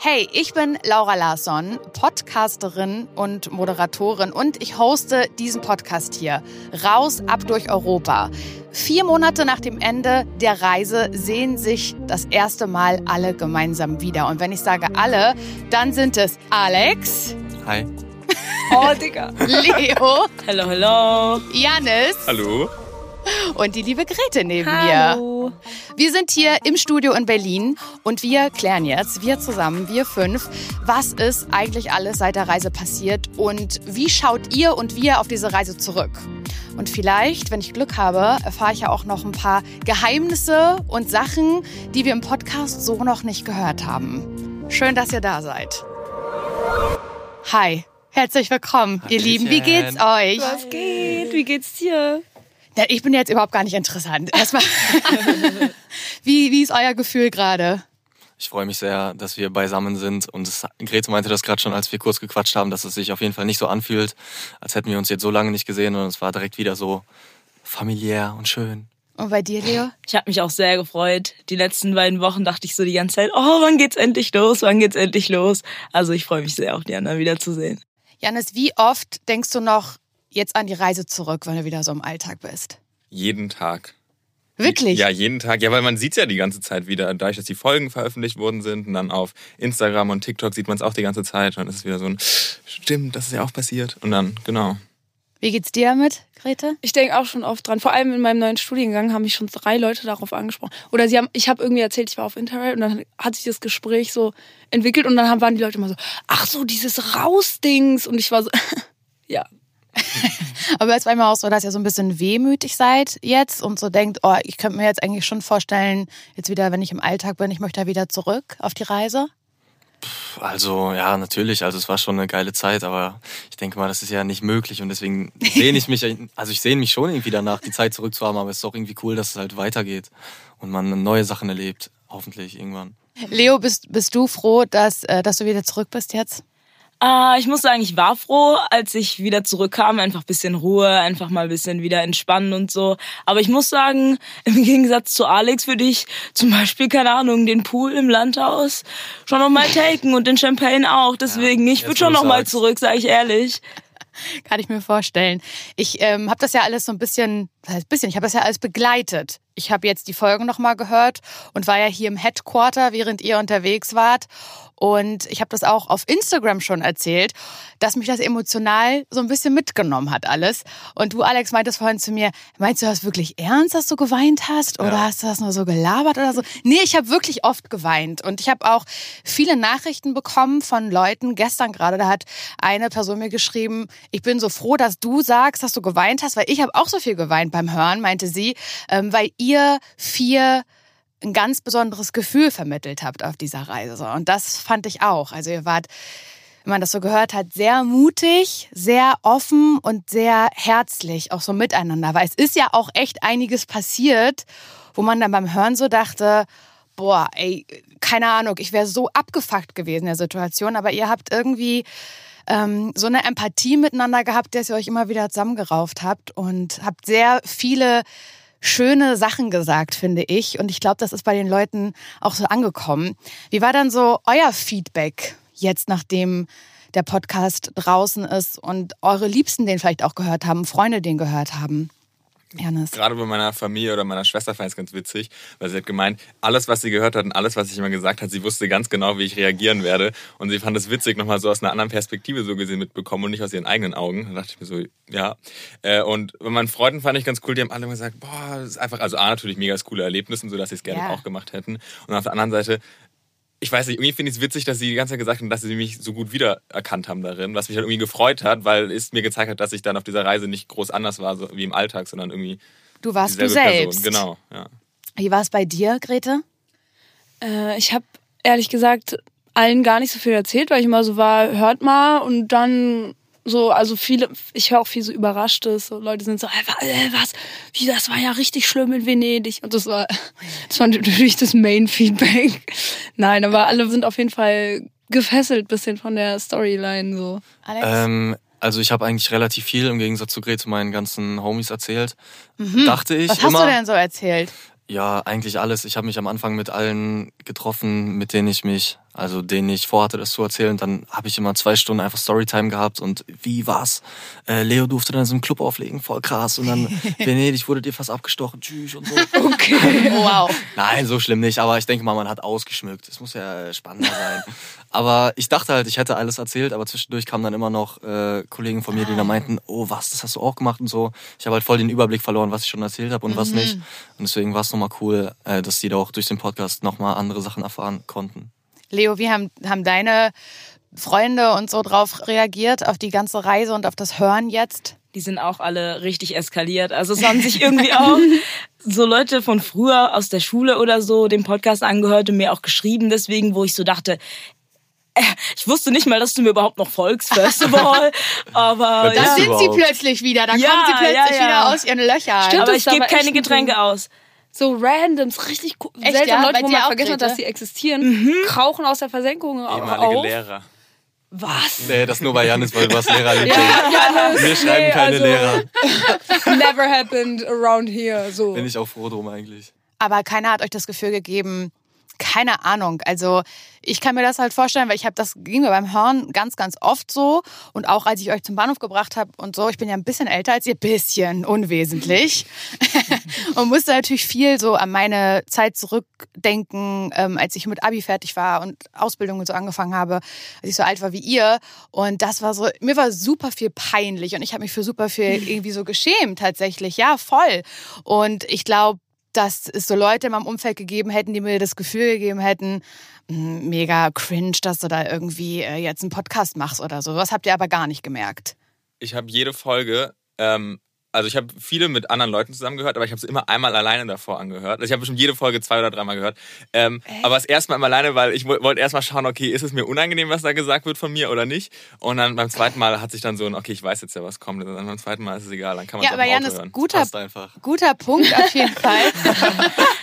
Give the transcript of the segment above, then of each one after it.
Hey, ich bin Laura Larsson, Podcasterin und Moderatorin und ich hoste diesen Podcast hier, Raus ab durch Europa. Vier Monate nach dem Ende der Reise sehen sich das erste Mal alle gemeinsam wieder. Und wenn ich sage alle, dann sind es Alex. Hi. Oh, Digga. Leo. Hallo, hallo. Janis. Hallo. Und die liebe Grete neben Hallo. mir. Wir sind hier im Studio in Berlin und wir klären jetzt, wir zusammen, wir fünf, was ist eigentlich alles seit der Reise passiert und wie schaut ihr und wir auf diese Reise zurück? Und vielleicht, wenn ich Glück habe, erfahre ich ja auch noch ein paar Geheimnisse und Sachen, die wir im Podcast so noch nicht gehört haben. Schön, dass ihr da seid. Hi, herzlich willkommen, ihr Lieben. Wie geht's euch? Was geht? Wie geht's dir? Ja, ich bin jetzt überhaupt gar nicht interessant. Erstmal, wie, wie ist euer Gefühl gerade? Ich freue mich sehr, dass wir beisammen sind. Und Grete meinte das gerade schon, als wir kurz gequatscht haben, dass es sich auf jeden Fall nicht so anfühlt, als hätten wir uns jetzt so lange nicht gesehen. Und es war direkt wieder so familiär und schön. Und bei dir, Leo? Ich habe mich auch sehr gefreut. Die letzten beiden Wochen dachte ich so die ganze Zeit, oh, wann geht's endlich los? Wann geht's endlich los? Also ich freue mich sehr, auch die anderen wiederzusehen. Janis, wie oft denkst du noch jetzt an die Reise zurück, wenn du wieder so im Alltag bist? Jeden Tag. Wirklich? Ja, jeden Tag. Ja, weil man sieht ja die ganze Zeit wieder, dadurch, dass die Folgen veröffentlicht worden sind und dann auf Instagram und TikTok sieht man es auch die ganze Zeit. Und dann ist es wieder so ein, stimmt, das ist ja auch passiert. Und dann, genau. Wie geht's dir damit, Grete? Ich denke auch schon oft dran. Vor allem in meinem neuen Studiengang haben mich schon drei Leute darauf angesprochen. Oder sie haben, ich habe irgendwie erzählt, ich war auf Interrail und dann hat sich das Gespräch so entwickelt und dann haben, waren die Leute immer so, ach so, dieses Rausdings. Und ich war so, ja. Aber es war immer auch so, dass ihr so ein bisschen wehmütig seid jetzt und so denkt, oh, ich könnte mir jetzt eigentlich schon vorstellen, jetzt wieder, wenn ich im Alltag bin, ich möchte da wieder zurück auf die Reise. Also ja, natürlich. Also es war schon eine geile Zeit, aber ich denke mal, das ist ja nicht möglich und deswegen sehne ich mich, also ich sehne mich schon irgendwie danach, die Zeit zurückzuhaben, aber es ist auch irgendwie cool, dass es halt weitergeht und man neue Sachen erlebt, hoffentlich irgendwann. Leo, bist, bist du froh, dass, äh, dass du wieder zurück bist jetzt? Äh, ich muss sagen, ich war froh, als ich wieder zurückkam. Einfach bisschen Ruhe, einfach mal ein bisschen wieder entspannen und so. Aber ich muss sagen, im Gegensatz zu Alex würde ich zum Beispiel, keine Ahnung, den Pool im Landhaus schon noch mal taken und den Champagne auch. Deswegen, ich jetzt, würde schon du noch mal sagst. zurück, sage ich ehrlich. Kann ich mir vorstellen. Ich ähm, habe das ja alles so ein bisschen, was heißt bisschen, ich habe das ja alles begleitet. Ich habe jetzt die Folgen nochmal gehört und war ja hier im Headquarter, während ihr unterwegs wart. Und ich habe das auch auf Instagram schon erzählt, dass mich das emotional so ein bisschen mitgenommen hat alles. Und du, Alex, meintest vorhin zu mir, meinst du das wirklich ernst, dass du geweint hast? Oder Ja. hast du das nur so gelabert oder so? Nee, ich habe wirklich oft geweint. Und ich habe auch viele Nachrichten bekommen von Leuten. Gestern gerade, da hat eine Person mir geschrieben, ich bin so froh, dass du sagst, dass du geweint hast, weil ich habe auch so viel geweint beim Hören, meinte sie, ähm, weil ihr vier ein ganz besonderes Gefühl vermittelt habt auf dieser Reise. Und das fand ich auch. Also ihr wart, wenn man das so gehört hat, sehr mutig, sehr offen und sehr herzlich, auch so miteinander. Weil es ist ja auch echt einiges passiert, wo man dann beim Hören so dachte, boah, ey, keine Ahnung, ich wäre so abgefuckt gewesen in der Situation, aber ihr habt irgendwie ähm, so eine Empathie miteinander gehabt, dass ihr euch immer wieder zusammengerauft habt und habt sehr viele schöne Sachen gesagt, finde ich. Und ich glaube, das ist bei den Leuten auch so angekommen. Wie war dann so euer Feedback jetzt, nachdem der Podcast draußen ist und eure Liebsten den vielleicht auch gehört haben, Freunde den gehört haben? Janis. Gerade bei meiner Familie oder meiner Schwester fand ich es ganz witzig, weil sie hat gemeint, alles, was sie gehört hat und alles, was ich immer gesagt hat, sie wusste ganz genau, wie ich reagieren werde. Und sie fand es witzig, nochmal so aus einer anderen Perspektive so gesehen mitbekommen und nicht aus ihren eigenen Augen. Da dachte ich mir so, ja. Äh, Und bei meinen Freunden fand ich ganz cool, die haben alle immer gesagt, boah, das ist einfach, also A, natürlich mega das coole Erlebnis und so, dass sie es gerne Ja. auch gemacht hätten. Und auf der anderen Seite, ich weiß nicht, irgendwie finde ich es witzig, dass sie die ganze Zeit gesagt haben, dass sie mich so gut wiedererkannt haben darin, was mich halt irgendwie gefreut hat, weil es mir gezeigt hat, dass ich dann auf dieser Reise nicht groß anders war, so wie im Alltag, sondern irgendwie Du warst du selbst. Person. Genau, ja. Wie war es bei dir, Grete? Äh, ich habe ehrlich gesagt allen gar nicht so viel erzählt, weil ich immer so war, hört mal und dann so, also viele, ich höre auch viel so Überraschtes, so Leute sind so, äh, was, wie, das war ja richtig schlimm in Venedig und das war, das war natürlich das Main-Feedback. Nein, aber alle sind auf jeden Fall gefesselt bisschen von der Storyline so. Alex? Ähm, also ich habe eigentlich relativ viel im Gegensatz zu Grete meinen ganzen Homies erzählt. Dachte ich Mhm. Was hast immer. du denn so erzählt? Ja, eigentlich alles. Ich habe mich am Anfang mit allen getroffen, mit denen ich mich also den ich vorhatte, das zu erzählen. Dann habe ich immer zwei Stunden einfach Storytime gehabt und wie war's? Äh, Leo durfte dann in so einem Club auflegen, voll krass. Und dann Venedig wurde dir fast abgestochen, tschüss und so. Okay. Wow. Nein, so schlimm nicht, aber ich denke mal, man hat ausgeschmückt. Es muss ja äh, spannender sein. Aber ich dachte halt, ich hätte alles erzählt, aber zwischendurch kamen dann immer noch äh, Kollegen von mir, die dann meinten, oh was, das hast du auch gemacht und so. Ich habe halt voll den Überblick verloren, was ich schon erzählt habe und was nicht. Und deswegen war es nochmal cool, äh, dass die da auch durch den Podcast nochmal andere Sachen erfahren konnten. Leo, wie haben, haben deine Freunde und so drauf reagiert, auf die ganze Reise und auf das Hören jetzt? Die sind auch alle richtig eskaliert. Also es haben sich irgendwie auch so Leute von früher aus der Schule oder so den Podcast angehört und mir auch geschrieben, deswegen, wo ich so dachte, äh, ich wusste nicht mal, dass du mir überhaupt noch folgst, first of all. Aber Da Da ja. sind sie plötzlich wieder, da Ja, kommen sie plötzlich ja, ja. wieder aus ihren Löchern. Stimmt. aber das ich ist gebe aber keine Getränke aus. So randoms, richtig Echt, seltsam. ja? Leute, Bei wo dir man auch, vergessen hat, Grete? dass sie existieren, krauchen aus der Versenkung Ehemalige auf. Lehrer. Was? Nee, das nur bei Janis, weil du warst Lehrerliebling. Ja, Wir schreiben nee, keine also- Lehrer. Never happened around here. So. Bin ich auch froh drum eigentlich. aber keiner hat euch das Gefühl gegeben, keine Ahnung. Also ich kann mir das halt vorstellen, weil ich habe das ging mir beim Hören ganz, ganz oft so und auch als ich euch zum Bahnhof gebracht habe und so. Ich bin ja ein bisschen älter als ihr, bisschen unwesentlich und musste natürlich viel so an meine Zeit zurückdenken, ähm, als ich mit Abi fertig war und Ausbildung und so angefangen habe, als ich so alt war wie ihr. Und das war so, mir war super viel peinlich und ich habe mich für super viel irgendwie so geschämt tatsächlich. Ja, voll. Und ich glaube dass es so Leute in meinem Umfeld gegeben hätten, die mir das Gefühl gegeben hätten, "Hm, mega cringe, dass du da irgendwie äh, jetzt einen Podcast machst oder so. Was habt ihr aber gar nicht gemerkt. Ich habe jede Folge, ähm, also ich habe viele mit anderen Leuten zusammen gehört, aber ich habe sie immer einmal alleine davor angehört. Also ich habe bestimmt jede Folge zwei oder dreimal gehört. Ähm, aber das erste Mal immer alleine, weil ich woll- wollte erstmal schauen, okay, ist es mir unangenehm, was da gesagt wird von mir oder nicht? Und dann beim zweiten Mal hat sich dann so ein, okay, ich weiß jetzt ja, was kommt. Und dann beim zweiten Mal ist es egal, dann kann man Ja, es aber auch im Auto Janis, hören. guter, Passt einfach. guter Punkt auf jeden Fall.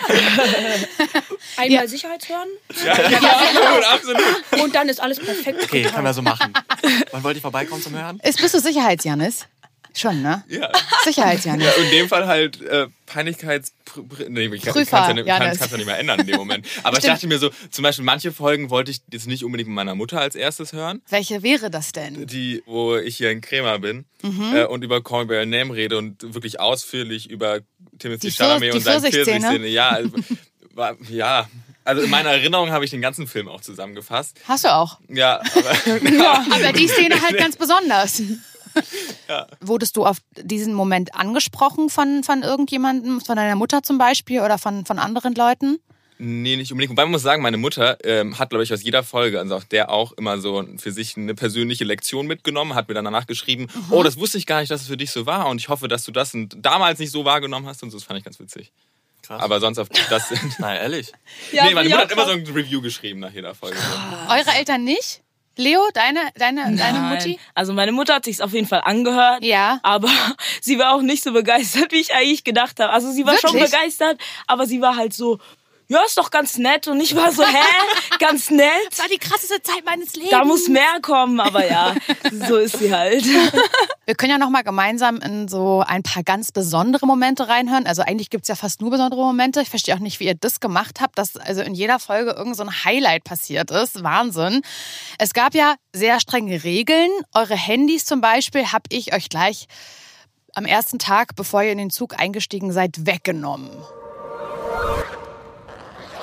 Einmal Sicherheitshören Ja, absolut, absolut. und dann ist alles perfekt. Okay, können wir so machen. Wann wollt ihr vorbeikommen zum Hören? Ist, bist du Sicherheitsjanis? Schon, ne? Ja. Sicherheitsjanis. Ja, in dem Fall halt äh, Peinlichkeits... Nee, ich kann es ja, nicht- ja nicht mehr ändern in dem Moment. Aber ich dachte mir so, zum Beispiel manche Folgen wollte ich jetzt nicht unbedingt mit meiner Mutter als erstes hören. Welche wäre das denn? Die, wo ich hier in Crema bin Mhm. äh, und über Call Me By Your Name rede und wirklich ausführlich über Timothy Chalamet und seine Pfirsichszene? Ja, also, war, ja. Also in meiner Erinnerung habe ich den ganzen Film auch zusammengefasst. Hast du auch. Ja, aber Aber die Szene halt ganz besonders. Wurdest du auf diesen Moment angesprochen von, von irgendjemandem, von deiner Mutter zum Beispiel oder von, von anderen Leuten? Nee, nicht unbedingt. Wobei man muss sagen, meine Mutter ähm, hat, glaube ich, aus jeder Folge, also auch der auch immer so für sich eine persönliche Lektion mitgenommen, hat mir dann danach geschrieben, oh, das wusste ich gar nicht, dass es für dich so war und ich hoffe, dass du das und damals nicht so wahrgenommen hast und so, das fand ich ganz witzig. Krass. Aber sonst auf das... Nein, ehrlich. Ja, nee, meine ja, Mutter hat immer krass. so ein Review geschrieben nach jeder Folge. Eure Eltern nicht? Leo, deine, deine, deine Nein. Mutti? Also meine Mutter hat sich's auf jeden Fall angehört. Ja. Aber sie war auch nicht so begeistert, wie ich eigentlich gedacht habe. Also sie war schon Wirklich? begeistert, aber sie war halt so, ja, ist doch ganz nett. Und ich war so, hä? Ganz nett? Das war die krasseste Zeit meines Lebens. Da muss mehr kommen, aber ja, so ist sie halt. Wir können ja noch mal gemeinsam in so ein paar ganz besondere Momente reinhören. Also eigentlich gibt's ja fast nur besondere Momente. Ich verstehe auch nicht, wie ihr das gemacht habt, dass also in jeder Folge irgend so ein Highlight passiert ist. Wahnsinn. Es gab ja sehr strenge Regeln. Eure Handys zum Beispiel habe ich euch gleich am ersten Tag, bevor ihr in den Zug eingestiegen seid, weggenommen.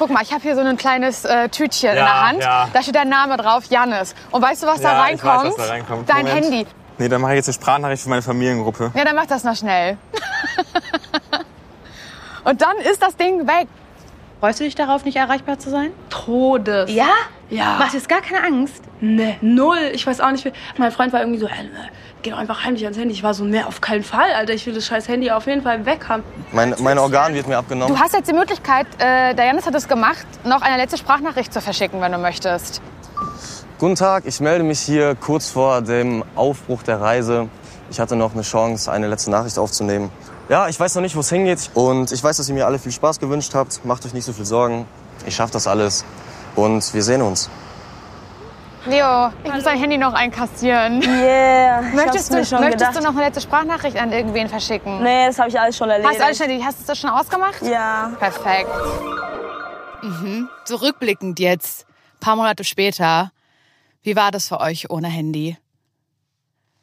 Guck mal, ich habe hier so ein kleines äh, Tütchen in Ja, der Hand. ja. Da steht dein Name drauf, Jannis. Und weißt du, was da Ja, ich reinkommt? weiß, was da reinkommt. Dein Moment. Handy. Nee, dann mache ich jetzt eine Sprachnachricht für meine Familiengruppe. Ja, dann mach das noch schnell. Und dann ist das Ding weg. Freust du dich darauf, nicht erreichbar zu sein? Todes. Ja? Ja. Macht jetzt gar keine Angst. Nee, null. Ich weiß auch nicht. wie- Mein Freund war irgendwie so, äh, geh doch einfach heimlich ans Handy. Ich war so, nee, auf keinen Fall, Alter. Ich will das scheiß Handy auf jeden Fall weg haben. Mein, mein Organ wird mir abgenommen. Du hast jetzt die Möglichkeit, äh, der Janis hat es gemacht, noch eine letzte Sprachnachricht zu verschicken, wenn du möchtest. Guten Tag, ich melde mich hier kurz vor dem Aufbruch der Reise. Ich hatte noch eine Chance, eine letzte Nachricht aufzunehmen. Ja, ich weiß noch nicht, wo es hingeht. Und ich weiß, dass ihr mir alle viel Spaß gewünscht habt. Macht euch nicht so viel Sorgen. Ich schaffe das alles. Und wir sehen uns. Leo, ich muss dein Handy noch einkassieren. Yeah, Möchtest, du, mir schon möchtest gedacht. du noch eine letzte Sprachnachricht an irgendwen verschicken? Nee, das habe ich alles schon erledigt. Hast du, alles schon, hast du das schon ausgemacht? Ja. Perfekt. Mhm. Zurückblickend jetzt. paar Monate später. Wie war das für euch ohne Handy?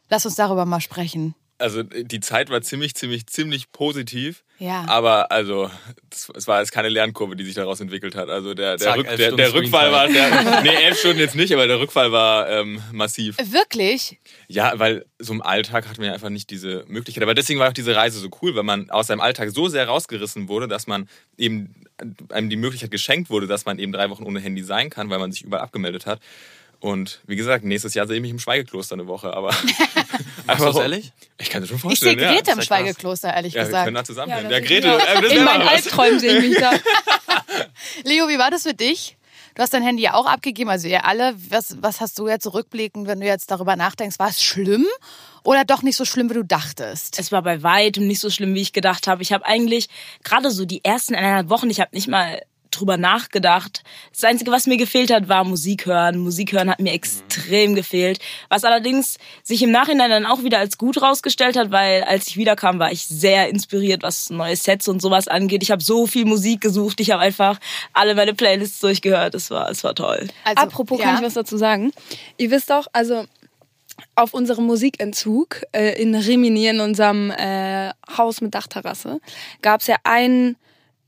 Lass uns darüber mal sprechen. Also die Zeit war ziemlich, ziemlich, ziemlich positiv. Ja. Aber also es war jetzt keine Lernkurve, die sich daraus entwickelt hat. Also der, der, Zack, Rück, der, der Rückfall war, der, nee, elf Stunden jetzt nicht, aber der Rückfall war ähm, massiv. Wirklich? Ja, weil so im Alltag hatten wir einfach nicht diese Möglichkeit. Aber deswegen war auch diese Reise so cool, weil man aus seinem Alltag so sehr rausgerissen wurde, dass man eben einem die Möglichkeit geschenkt wurde, dass man eben drei Wochen ohne Handy sein kann, weil man sich überall abgemeldet hat. Und wie gesagt, nächstes Jahr sehe ich mich im Schweigekloster eine Woche, aber. Du das ehrlich? Ich kann das schon Ich sehe vorstellen. Grete ja. im. Schweigekloster, ehrlich Ja, wir gesagt. können da zusammen Ja, Ja, Grete, äh, das In meinen. Albträumen sehe ich mich da. Leo, wie war das für dich? Du hast dein Handy ja auch abgegeben, also ihr alle. Was, was hast du jetzt zurückblickend, wenn du jetzt darüber nachdenkst? War es schlimm oder doch nicht so schlimm, wie du dachtest? Es war bei weitem nicht so schlimm, wie ich gedacht habe. Ich habe eigentlich gerade so die ersten eineinhalb Wochen, ich habe nicht mal drüber nachgedacht. Das Einzige, was mir gefehlt hat, war Musik hören. Musik hören hat mir extrem gefehlt. Was allerdings sich im Nachhinein dann auch wieder als gut rausgestellt hat, weil als ich wiederkam, war ich sehr inspiriert, was neue Sets und sowas angeht. Ich habe so viel Musik gesucht. Ich habe einfach alle meine Playlists durchgehört. Es war, es war toll. Also, Apropos, ja. kann ich was dazu sagen? Ihr wisst doch, also auf unserem Musikentzug äh, in Rimini, in unserem äh, Haus mit Dachterrasse, gab es ja einen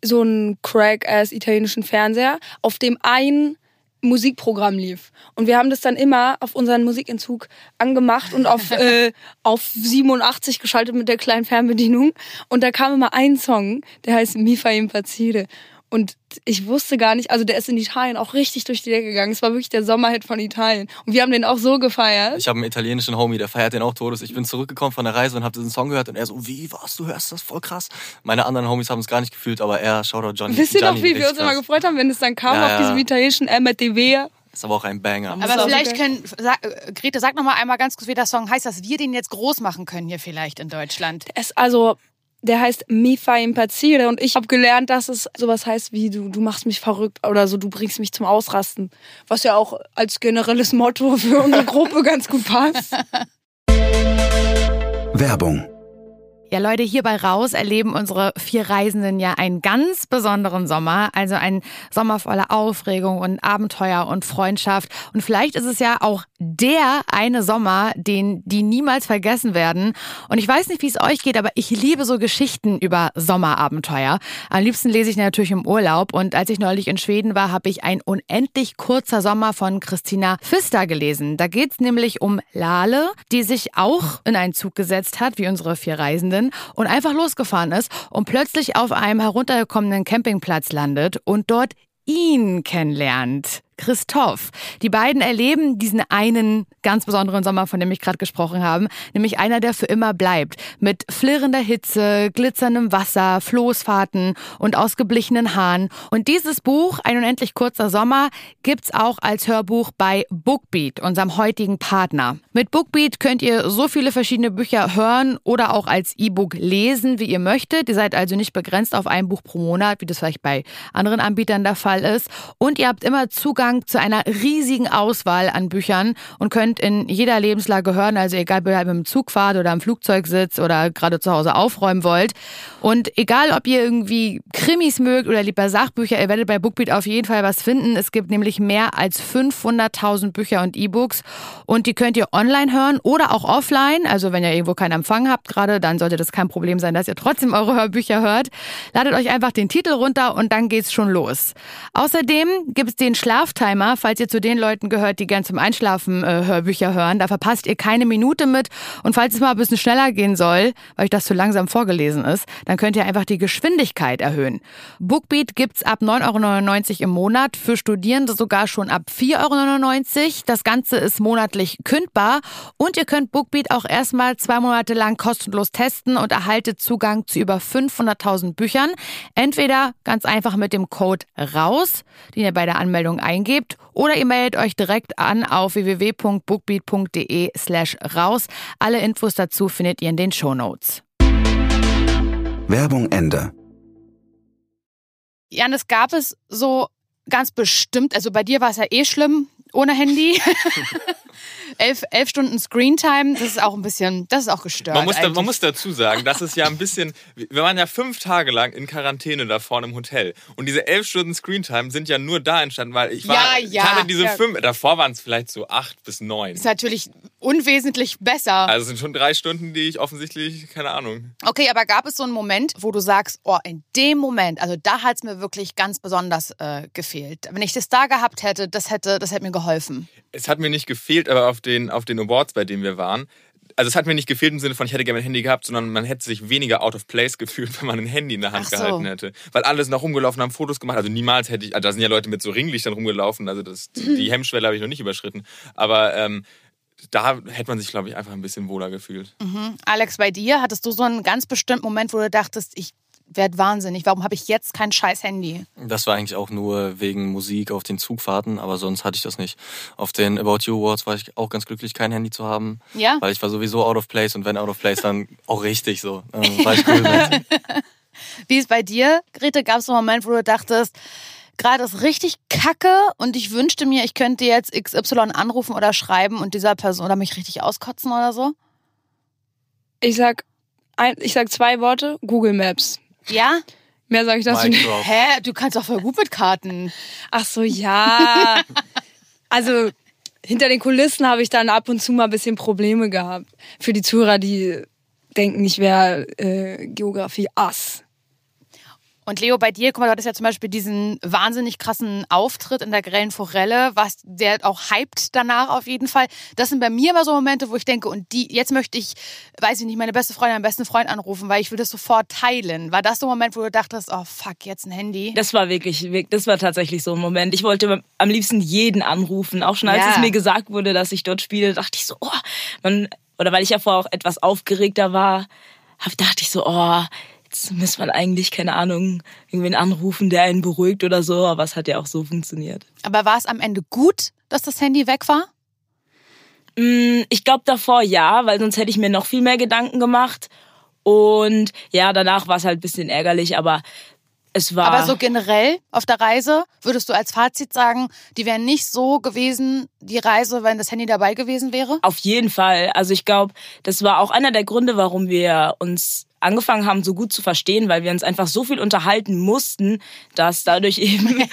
so einen Crack-ass italienischen Fernseher, auf dem ein Musikprogramm lief. Und wir haben das dann immer auf unseren Musikentzug angemacht und auf, äh, auf 87 geschaltet mit der kleinen Fernbedienung. Und da kam immer ein Song, der heißt Mi fa impazzire. Und ich wusste gar nicht, also der ist in Italien auch richtig durch die Decke gegangen. Es war wirklich der Sommerhit von Italien. Und wir haben den auch so gefeiert. Ich habe einen italienischen Homie, der feiert den auch Todes. Ich bin zurückgekommen von der Reise und habe diesen Song gehört und er so, wie, was, du hörst das? Voll krass. Meine anderen Homies haben es gar nicht gefühlt, aber er, Shoutout Johnny. Wisst ihr noch, wie wir uns immer krass. gefreut haben, wenn es dann kam Ja, auf ja. diesem italienischen MTV? Ist aber auch ein Banger. Aber vielleicht können, sag, äh, Grete, sag noch mal einmal ganz kurz, wie der Song heißt, dass wir den jetzt groß machen können hier vielleicht in Deutschland. Es, also, der heißt Mi fa impazzire und ich habe gelernt, dass es sowas heißt wie du, du machst mich verrückt oder so, du bringst mich zum Ausrasten. Was ja auch als generelles Motto für unsere Gruppe ganz gut passt. Werbung. Ja, Leute, hier bei Raus erleben unsere vier Reisenden ja einen ganz besonderen Sommer. Also einen Sommer voller Aufregung und Abenteuer und Freundschaft. Und vielleicht ist es ja auch der eine Sommer, den die niemals vergessen werden. Und ich weiß nicht, wie es euch geht, aber ich liebe so Geschichten über Sommerabenteuer. Am liebsten lese ich natürlich im Urlaub. Und als ich neulich in Schweden war, habe ich ein unendlich kurzer Sommer von Christina Pfister gelesen. Da geht's nämlich um Lale, die sich auch in einen Zug gesetzt hat, wie unsere vier Reisenden, und einfach losgefahren ist und plötzlich auf einem heruntergekommenen Campingplatz landet und dort ihn kennenlernt. Christoph. Die beiden erleben diesen einen ganz besonderen Sommer, von dem ich gerade gesprochen habe, nämlich einer, der für immer bleibt. Mit flirrender Hitze, glitzerndem Wasser, Floßfahrten und ausgeblichenen Haaren. Und dieses Buch, Ein unendlich kurzer Sommer, gibt's auch als Hörbuch bei Bookbeat, unserem heutigen Partner. Mit Bookbeat könnt ihr so viele verschiedene Bücher hören oder auch als E-Book lesen, wie ihr möchtet. Ihr seid also nicht begrenzt auf ein Buch pro Monat, wie das vielleicht bei anderen Anbietern der Fall ist. Und ihr habt immer Zugang zu einer riesigen Auswahl an Büchern und könnt in jeder Lebenslage hören, also egal, ob ihr mit dem Zug fahrt oder im Flugzeug sitzt oder gerade zu Hause aufräumen wollt. Und egal, ob ihr irgendwie Krimis mögt oder lieber Sachbücher, ihr werdet bei Bookbeat auf jeden Fall was finden. Es gibt nämlich mehr als 500.000 Bücher und E-Books und die könnt ihr online hören oder auch offline. Also wenn ihr irgendwo keinen Empfang habt gerade, dann sollte das kein Problem sein, dass ihr trotzdem eure Hörbücher hört. Ladet euch einfach den Titel runter und dann geht's schon los. Außerdem gibt's den Schlaftimer, falls ihr zu den Leuten gehört, die gern zum Einschlafen äh, Hörbücher hören. Da verpasst ihr keine Minute mit. Und falls es mal ein bisschen schneller gehen soll, weil euch das zu langsam vorgelesen ist, dann könnt ihr einfach die Geschwindigkeit erhöhen. Bookbeat gibt's ab 9,99 Euro im Monat, für Studierende sogar schon ab 4,99 Euro. Das Ganze ist monatlich kündbar und ihr könnt Bookbeat auch erstmal zwei Monate lang kostenlos testen und erhaltet Zugang zu über 500.000 Büchern. Entweder ganz einfach mit dem Code RAUS, den ihr bei der Anmeldung eingebt, oder ihr meldet euch direkt an auf www.bookbeat.de slash raus. Alle Infos dazu findet ihr in den Shownotes. Werbung Ende. Jan, es gab es so ganz bestimmt, also bei dir war es ja eh schlimm ohne Handy. elf, elf Stunden Screentime, das ist auch ein bisschen, das ist auch gestört. Man muss, da, man muss dazu sagen, das ist ja ein bisschen. Wir waren ja fünf Tage lang in Quarantäne da vorne im Hotel. Und diese elf Stunden Screentime sind ja nur da entstanden, weil ich war. Ja, ich ja, hatte diese ja. fünf. Davor waren es vielleicht so acht bis neun. ist natürlich unwesentlich besser. Also es sind schon drei Stunden, die ich offensichtlich, keine Ahnung. Okay, aber gab es so einen Moment, wo du sagst, oh, in dem Moment, also da hat es mir wirklich ganz besonders äh, gefehlt. Wenn ich das da gehabt hätte, das hätte, das hätte mir geholfen. Es hat mir nicht gefehlt, aber auf den, auf den Awards, bei denen wir waren. Also es hat mir nicht gefehlt im Sinne von, ich hätte gerne mein Handy gehabt, sondern man hätte sich weniger out of place gefühlt, wenn man ein Handy in der Hand so. gehalten hätte. Weil alle sind noch rumgelaufen, haben Fotos gemacht. Also niemals hätte ich, also da sind ja Leute mit so Ringlichtern rumgelaufen, also das, die, die Hemmschwelle habe ich noch nicht überschritten. Aber ähm, da hätte man sich, glaube ich, einfach ein bisschen wohler gefühlt. Alex, bei dir hattest du so einen ganz bestimmten Moment, wo du dachtest, ich werde wahnsinnig. Warum habe ich jetzt kein scheiß Handy? Das war eigentlich auch nur wegen Musik auf den Zugfahrten, aber sonst hatte ich das nicht. Auf den About You Awards war ich auch ganz glücklich, kein Handy zu haben, Ja? weil ich war sowieso out of place und wenn out of place, dann auch richtig so. Ähm, war ich cool. Wie ist bei dir, Grete? Gab es einen Moment, wo du dachtest, gerade ist richtig kacke und ich wünschte mir, ich könnte jetzt XY anrufen oder schreiben und dieser Person oder mich richtig auskotzen oder so? Ich sag, ein, ich sag zwei Worte, Google Maps. Ja? Mehr sage ich dazu nicht. Hä? Du kannst doch voll gut mit Karten. Ach so, ja. Also hinter den Kulissen habe ich dann ab und zu mal ein bisschen Probleme gehabt. Für die Zuhörer, die denken, ich wäre äh, Geografie Ass. Und Leo, bei dir, guck mal, du hattest ja zum Beispiel diesen wahnsinnig krassen Auftritt in der Grellen Forelle, was der auch hypt danach auf jeden Fall. Das sind bei mir immer so Momente, wo ich denke, und die, jetzt möchte ich, weiß ich nicht, meine beste Freundin, meinen besten Freund anrufen, weil ich will das sofort teilen. War das so ein Moment, wo du dachtest, oh fuck, jetzt ein Handy? Das war wirklich, wirk- das war tatsächlich so ein Moment. Ich wollte am liebsten jeden anrufen. Auch schon als Ja. es mir gesagt wurde, dass ich dort spiele, dachte ich so, oh, man, oder weil ich ja vorher auch etwas aufgeregter war, hab, dachte ich so, oh, jetzt müsste man eigentlich, keine Ahnung, irgendwen anrufen, der einen beruhigt oder so. Aber es hat ja auch so funktioniert. Aber war es am Ende gut, dass das Handy weg war? Mm, Ich glaube davor ja, weil sonst hätte ich mir noch viel mehr Gedanken gemacht. Und ja, danach war es halt ein bisschen ärgerlich, aber es war. Aber so generell auf der Reise, würdest du als Fazit sagen, die wäre nicht so gewesen, die Reise, wenn das Handy dabei gewesen wäre? Auf jeden Fall. Also ich glaube, das war auch einer der Gründe, warum wir uns angefangen haben, so gut zu verstehen, weil wir uns einfach so viel unterhalten mussten, dass dadurch eben,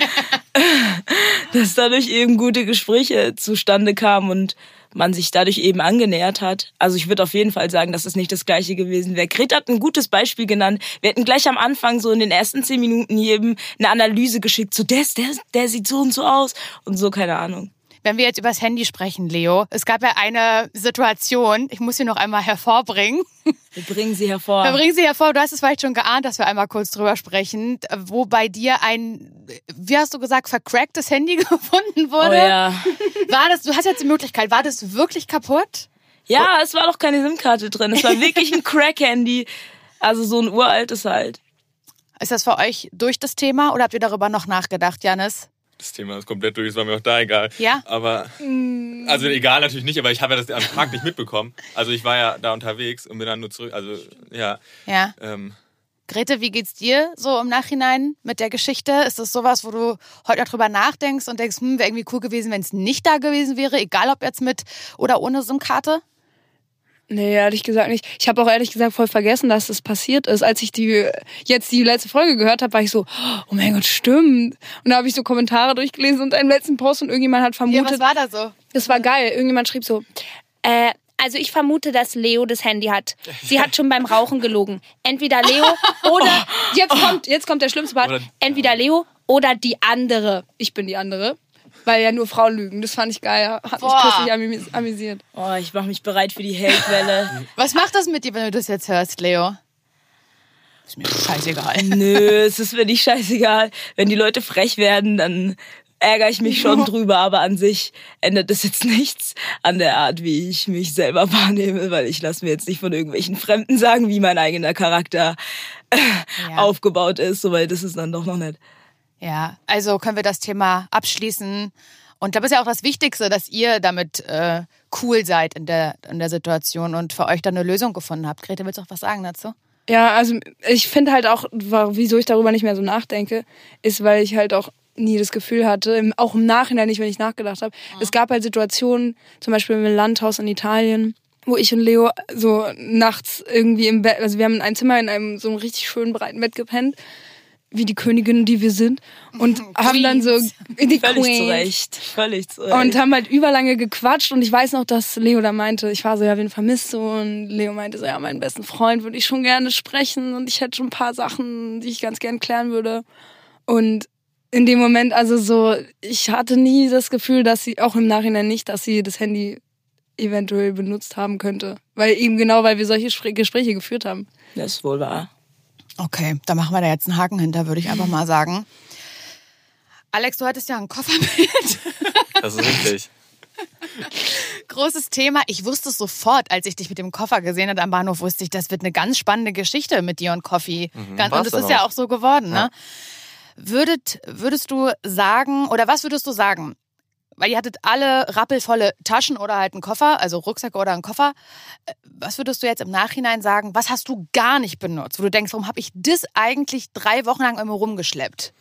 dass dadurch eben gute Gespräche zustande kamen und man sich dadurch eben angenähert hat. Also ich würde auf jeden Fall sagen, dass es nicht das Gleiche gewesen wäre. Gret hat ein gutes Beispiel genannt. Wir hätten gleich am Anfang so in den ersten zehn Minuten jedem eine Analyse geschickt. So, der, der, der sieht so und so aus und so, keine Ahnung. Wenn wir jetzt über das Handy sprechen, Leo, es gab ja eine Situation, ich muss sie noch einmal hervorbringen. Wir bringen sie hervor. Wir bringen sie hervor, du hast es vielleicht schon geahnt, dass wir einmal kurz drüber sprechen, wo bei dir ein, wie hast du gesagt, vercracktes Handy gefunden oh wurde. ja. War das, du hast jetzt die Möglichkeit, war das wirklich kaputt? Ja, es war doch keine SIM-Karte drin. Es war wirklich ein Crack-Handy. Also so ein uraltes halt. Ist das für euch durch das Thema oder habt ihr darüber noch nachgedacht, Janis? Das Thema ist komplett durch, es war mir auch da egal. Ja? Aber, also egal natürlich nicht, aber ich habe ja das am Tag nicht mitbekommen. Also ich war ja da unterwegs und bin dann nur zurück, also ja. Ja. Ähm, Grete, wie geht's dir so im Nachhinein mit der Geschichte? Ist das sowas, wo du heute noch drüber nachdenkst und denkst, hm, wäre irgendwie cool gewesen, wenn es nicht da gewesen wäre, egal ob jetzt mit oder ohne SIM-Karte? Nee, ehrlich gesagt nicht. Ich habe auch ehrlich gesagt voll vergessen, dass das passiert ist. Als ich die jetzt die letzte Folge gehört habe, war ich so, oh mein Gott, stimmt. Und da habe ich so Kommentare durchgelesen und einen letzten Post und irgendjemand hat Ja, vermutet, was war da so? das war geil. Irgendjemand schrieb so, Äh, also ich vermute, dass Leo das Handy hat. Sie hat schon beim Rauchen gelogen. Entweder Leo oder jetzt kommt, jetzt kommt der schlimmste Part. Entweder Leo oder die andere. Ich bin die andere. Weil ja nur Frauen lügen. Das fand ich geil. Hat mich kürzlich amis- amüsiert. Oh, ich mache mich bereit für die Hate-Welle. Was macht das mit dir, wenn du das jetzt hörst, Leo? Ist mir scheißegal. Nö, es ist mir nicht scheißegal. Wenn die Leute frech werden, dann ärgere ich mich schon drüber, aber an sich ändert es jetzt nichts an der Art, wie ich mich selber wahrnehme, weil ich lasse mir jetzt nicht von irgendwelchen Fremden sagen, wie mein eigener Charakter Ja. aufgebaut ist, soweit ist es dann doch noch nicht. Ja, also können wir das Thema abschließen. Und da ist ja auch das Wichtigste, dass ihr damit äh, cool seid in der, in der Situation und für euch dann eine Lösung gefunden habt. Grete, willst du auch was sagen dazu? Ja, also ich finde halt auch, wieso ich darüber nicht mehr so nachdenke, ist, weil ich halt auch nie das Gefühl hatte, auch im Nachhinein nicht, wenn ich nachgedacht habe. Es gab halt Situationen, zum Beispiel im Landhaus in Italien, wo ich und Leo so nachts irgendwie im Bett, also wir haben in einem Zimmer in einem so einem richtig schönen breiten Bett gepennt, wie die Königin, die wir sind, und haben dann so die Völlig Queens. zurecht. Völlig zurecht. Und haben halt überlange gequatscht und ich weiß noch, dass Leo da meinte, ich war so, ja, wen vermisst du? Und Leo meinte so, ja, meinen besten Freund würde ich schon gerne sprechen und ich hätte schon ein paar Sachen, die ich ganz gern klären würde. Und in dem Moment, also so, ich hatte nie das Gefühl, dass sie, auch im Nachhinein nicht, dass sie das Handy eventuell benutzt haben könnte. Weil eben genau, weil wir solche Gespräche geführt haben. das ist wohl wahr. Okay, da machen wir da jetzt einen Haken hinter, würde ich einfach mal sagen. Alex, du hattest ja einen Koffer mit. Das ist richtig. Großes Thema. Ich wusste es sofort, als ich dich mit dem Koffer gesehen habe am Bahnhof, wusste ich, das wird eine ganz spannende Geschichte mit dir und Coffee. Ganz, war's und es ist ja auch. auch so geworden, ne? Würdet, würdest du sagen, oder was würdest du sagen? Weil ihr hattet alle rappelvolle Taschen oder halt einen Koffer, also Rucksäcke oder einen Koffer. Äh, Was würdest du jetzt im Nachhinein sagen, was hast du gar nicht benutzt? Wo du denkst, warum habe ich das eigentlich drei Wochen lang immer rumgeschleppt?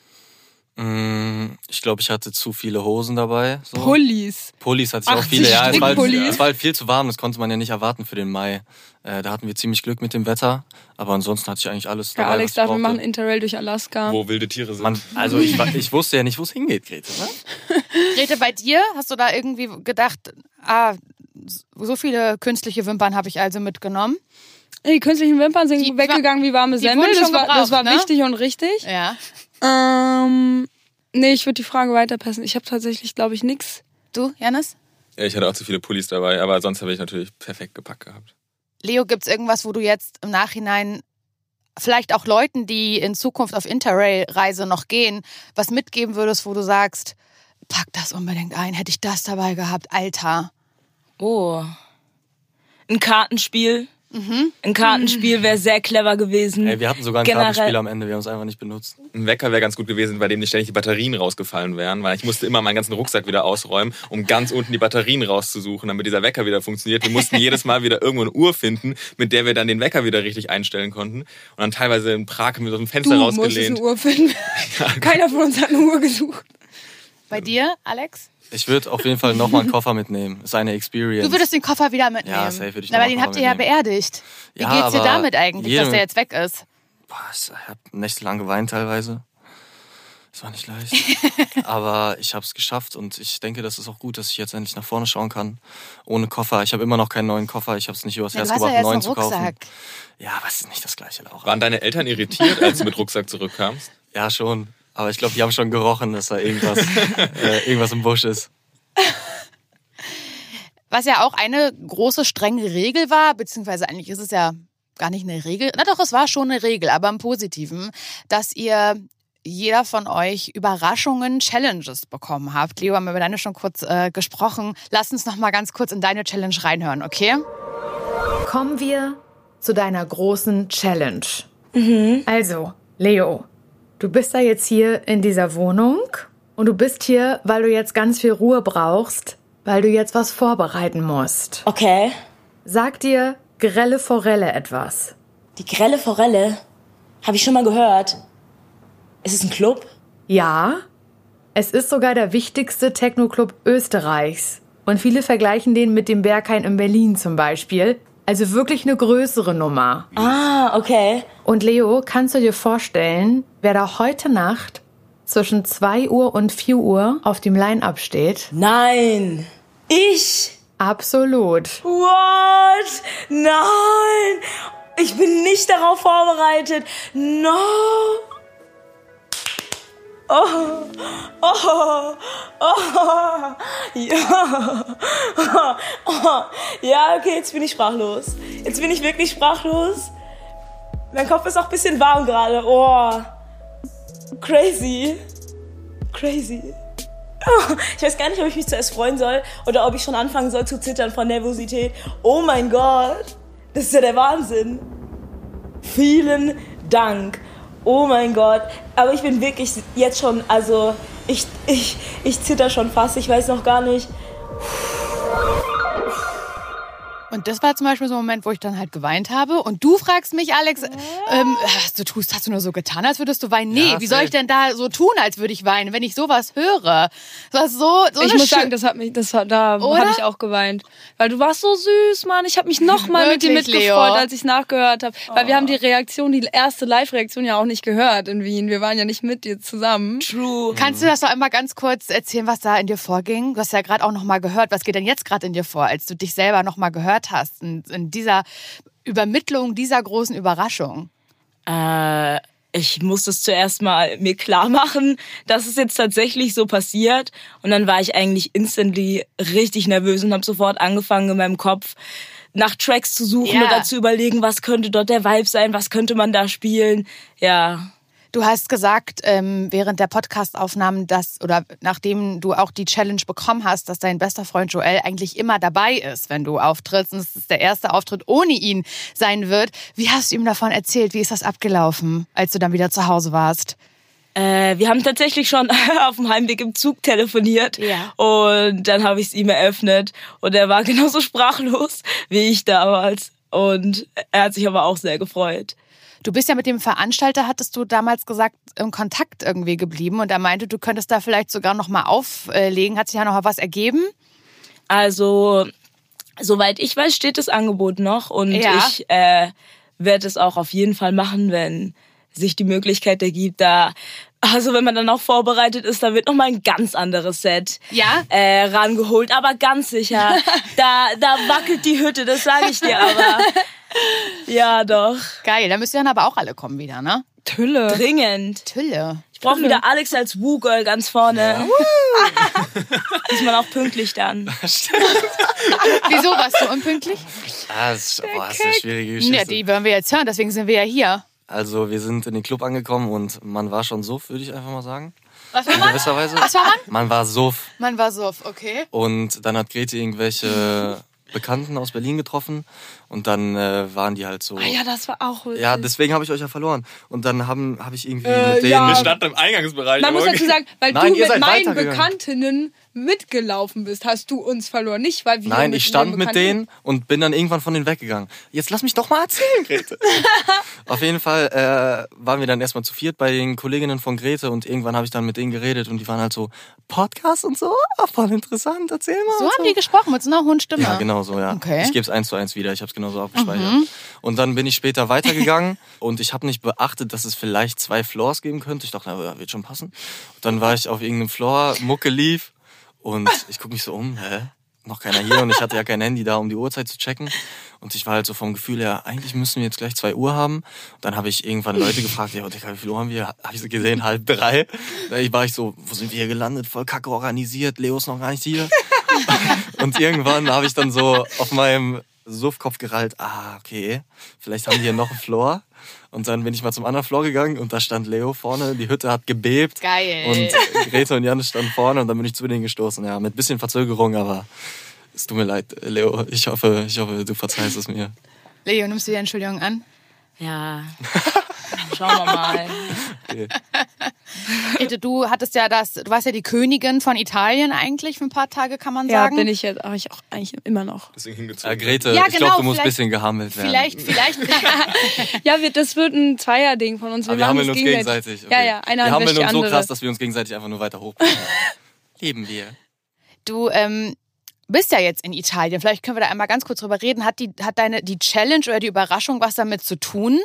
Mm, Ich glaube, ich hatte zu viele Hosen dabei. So. Pullis. Pullis hatte ich auch 80 viele. Ja, es war, halt, es war halt viel zu warm. Das konnte man ja nicht erwarten für den Mai. Äh, da hatten wir ziemlich Glück mit dem Wetter. Aber ansonsten hatte ich eigentlich alles Ja, dabei. Alex darf, wir machen Interrail durch Alaska. Wo wilde Tiere sind. Man, also ich, ich wusste ja nicht, wo es hingeht, Grete. Ne? Grete, bei dir hast du da irgendwie gedacht, ah, so viele künstliche Wimpern habe ich also mitgenommen? Die künstlichen Wimpern sind Die- weggegangen wie warme Semmel. Das war, das war ne? wichtig und richtig. Ja. Ähm, nee, ich würde die Frage weiterpassen. Ich habe tatsächlich, glaube ich, nix. Du, Janis? Ja, ich hatte auch zu viele Pullis dabei, aber sonst habe ich natürlich perfekt gepackt gehabt. Leo, gibt's irgendwas, wo du jetzt im Nachhinein vielleicht auch Leuten, die in Zukunft auf Interrail-Reise noch gehen, was mitgeben würdest, wo du sagst, pack das unbedingt ein, hätte ich das dabei gehabt, Alter. Oh. Ein Kartenspiel. Ein Kartenspiel wäre sehr clever gewesen. Ey, wir hatten sogar ein Generell- Kartenspiel am Ende, wir haben es einfach nicht benutzt. Ein Wecker wäre ganz gut gewesen, bei dem nicht ständig die Batterien rausgefallen wären, weil ich musste immer meinen ganzen Rucksack wieder ausräumen, um ganz unten die Batterien rauszusuchen, damit dieser Wecker wieder funktioniert. Wir mussten jedes Mal wieder irgendwo eine Uhr finden, mit der wir dann den Wecker wieder richtig einstellen konnten. Und dann teilweise in Prag haben wir so ein Du Fenster musstest rausgelehnt. eine Uhr finden. Keiner von uns hat eine Uhr gesucht. Bei dir, Alex? Ich würde auf jeden Fall nochmal einen Koffer mitnehmen. Ist eine Experience. Du würdest den Koffer wieder mitnehmen. Ja, safe würde ich Aber den habt ihr ja beerdigt. Wie Ja, geht's dir damit eigentlich, dass jedem- der jetzt weg ist? Boah, ich habe nächtelang geweint teilweise. Das war nicht leicht. Aber ich habe es geschafft und ich denke, das ist auch gut, dass ich jetzt endlich nach vorne schauen kann. Ohne Koffer. Ich habe immer noch keinen neuen Koffer. Ich habe es nicht übers Ja, Herz ja gebracht, einen neuen zu kaufen. Rucksack. Ja, aber es ist nicht das gleiche, Laura. Waren deine Eltern irritiert, als du mit Rucksack zurückkamst? Ja, schon. Aber ich glaube, die haben schon gerochen, dass da irgendwas, äh, irgendwas im Busch ist. Was ja auch eine große, strenge Regel war, beziehungsweise eigentlich ist es ja gar nicht eine Regel. Na doch, es war schon eine Regel, aber im Positiven, dass ihr jeder von euch Überraschungen, Challenges bekommen habt. Leo, haben wir über deine schon kurz äh, gesprochen. Lass uns noch mal ganz kurz in deine Challenge reinhören, okay? Kommen wir zu deiner großen Challenge. Also, Leo, du bist da jetzt hier in dieser Wohnung und du bist hier, weil du jetzt ganz viel Ruhe brauchst, weil du jetzt was vorbereiten musst. Okay. Sag dir grelle Forelle etwas. Die grelle Forelle. Habe ich schon mal gehört. Ist es ein Club? Ja, es ist sogar der wichtigste Techno-Club Österreichs. Und viele vergleichen den mit dem Berghain in Berlin zum Beispiel. Also wirklich eine größere Nummer. Ah, okay. Und Leo, kannst du dir vorstellen, wer da heute Nacht zwischen 2 Uhr und 4 Uhr auf dem Line-Up steht? Nein. Ich? Absolut. What? Nein. Ich bin nicht darauf vorbereitet. No. Oh, oh, oh, ja. Oh, ja, okay, jetzt bin ich sprachlos. Jetzt bin ich wirklich sprachlos. Mein Kopf ist auch ein bisschen warm gerade. Oh, crazy. Crazy. Oh, Ich weiß gar nicht, ob ich mich zuerst freuen soll oder ob ich schon anfangen soll zu zittern von Nervosität. Oh mein Gott, das ist ja der Wahnsinn. Vielen Dank. Oh mein Gott. Aber ich bin wirklich jetzt schon, also ich, ich, ich zitter schon fast. Ich weiß noch gar nicht. Und das war zum Beispiel so ein Moment, wo ich dann halt geweint habe. Und du fragst mich, Alex, ähm, hast du tust, hast du nur so getan, als würdest du weinen? Nee, Ja, wie soll ich denn da so tun, als würde ich weinen, wenn ich sowas höre? Das war so, so ich muss sagen, das hat mich, das hat, da habe ich auch geweint. Weil du warst so süß, Mann. Ich habe mich noch mal mit dir mitgefreut, Leo? als ich nachgehört habe. Weil wir haben die Reaktion, die erste Live-Reaktion ja auch nicht gehört in Wien. Wir waren ja nicht mit dir zusammen. True. Kannst du das doch einmal ganz kurz erzählen, was da in dir vorging? Du hast ja gerade auch noch mal gehört. Was geht denn jetzt gerade in dir vor, als du dich selber noch mal gehört hast in, in dieser Übermittlung dieser großen Überraschung? Äh, ich musste es zuerst mal mir klar machen, dass es jetzt tatsächlich so passiert. Und dann war ich eigentlich instantly richtig nervös und habe sofort angefangen in meinem Kopf nach Tracks zu suchen Ja. oder zu überlegen, was könnte dort der Vibe sein, was könnte man da spielen. Ja. Du hast gesagt ähm, während der Podcastaufnahmen, dass oder nachdem du auch die Challenge bekommen hast, dass dein bester Freund Joel eigentlich immer dabei ist, wenn du auftrittst und es ist der erste Auftritt ohne ihn sein wird. Wie hast du ihm davon erzählt? Wie ist das abgelaufen, als du dann wieder zu Hause warst? Äh, wir haben tatsächlich schon auf dem Heimweg im Zug telefoniert Ja. und dann habe ich es ihm eröffnet und er war genauso sprachlos wie ich damals und er hat sich aber auch sehr gefreut. Du bist ja mit dem Veranstalter, hattest du damals gesagt, im Kontakt irgendwie geblieben und er meinte, du könntest da vielleicht sogar noch mal auflegen. Hat sich ja noch was ergeben? Also, soweit ich weiß, steht das Angebot noch und Ja. ich äh, werde es auch auf jeden Fall machen, wenn sich die Möglichkeit ergibt, da also wenn man dann auch vorbereitet ist, da wird noch mal ein ganz anderes Set Ja? äh, rangeholt, aber ganz sicher, da da wackelt die Hütte, das sage ich dir aber. Ja, doch. Geil, da müsst ihr dann aber auch alle kommen wieder, ne? Tülle. Dringend. Tülle. Ich brauche wieder Alex als Woo-Girl ganz vorne. Ist man auch pünktlich dann. Wieso warst du unpünktlich? Ah, das, ist, boah, das ist eine schwierige Geschichte. Ja, die wollen wir jetzt hören, deswegen sind wir ja hier. Also wir sind in den Club angekommen und man war schon suff, würde ich einfach mal sagen. Was war In man? gewisser Weise. Was war man? Man war suff. Man war so, okay. Und dann hat Grete irgendwelche Bekannten aus Berlin getroffen und dann äh, waren die halt so. Ah ja, das war auch witzig. Ja, deswegen habe ich euch ja verloren. Und dann haben habe ich irgendwie Äh, mit denen. ja. Wir standen im Eingangsbereich. Man muss dazu sagen, weil Nein, du mit meinen. Bekanntinnen mitgelaufen bist, hast du uns verloren. Nicht, weil wir Nein, ich stand mit denen und bin dann irgendwann von denen weggegangen. Jetzt lass mich doch mal erzählen, Grete. Auf jeden Fall äh, waren wir dann erstmal zu viert bei den Kolleginnen von Grete und irgendwann habe ich dann mit denen geredet und die waren halt so, Podcast und so, ah, voll interessant, erzähl mal. So haben die gesprochen mit so einer hohen Stimme. Ja, genau so, ja. Okay. Ich gebe es eins zu eins wieder, ich habe es genauso abgespeichert. Und dann bin ich später weitergegangen und ich habe nicht beachtet, dass es vielleicht zwei Floors geben könnte. Ich dachte, na, ja, wird schon passen. Und dann war ich auf irgendeinem Floor, Mucke lief und ich gucke mich so um, hä? Noch keiner hier und ich hatte ja kein Handy da, um die Uhrzeit zu checken. Und ich war halt so vom Gefühl her, eigentlich müssen wir jetzt gleich zwei Uhr haben. Und dann habe ich irgendwann Leute gefragt, ja, wie viel Uhr haben wir? Habe ich so gesehen, halb drei. Da war ich so, wo sind wir hier gelandet? Voll kacke organisiert, Leo ist noch gar nicht hier. Und irgendwann habe ich dann so auf meinem Suffkopf gerallt, ah, okay, vielleicht haben die hier noch einen Floor. Und dann bin ich mal zum anderen Floor gegangen und da stand Leo vorne, die Hütte hat gebebt. Geil. Und Grete und Janis standen vorne und dann bin ich zu denen gestoßen. Ja, mit bisschen Verzögerung, aber es tut mir leid, Leo. Ich hoffe, ich hoffe, du verzeihst es mir. Leo, nimmst du die Entschuldigung an? Ja. Schauen wir mal. Okay. Ede, Du hattest ja das, du warst ja die Königin von Italien eigentlich für ein paar Tage, kann man Ja, sagen. bin ich jetzt, aber ich auch eigentlich immer noch. Deswegen hingezogen. Äh, Grete, Ja, ich genau, glaube, du musst ein bisschen gehammelt werden. Vielleicht, vielleicht. Ja, wir, das wird ein Zweierding von uns. Wir, Aber wir hammeln uns gegenseitig. Ja, ja, einer wir hammeln uns so krass, dass wir uns gegenseitig einfach nur weiter hochbringen. Lieben wir. Du ähm, bist ja jetzt in Italien. Vielleicht können wir da einmal ganz kurz drüber reden. Hat die, hat deine die Challenge oder die Überraschung was damit zu tun,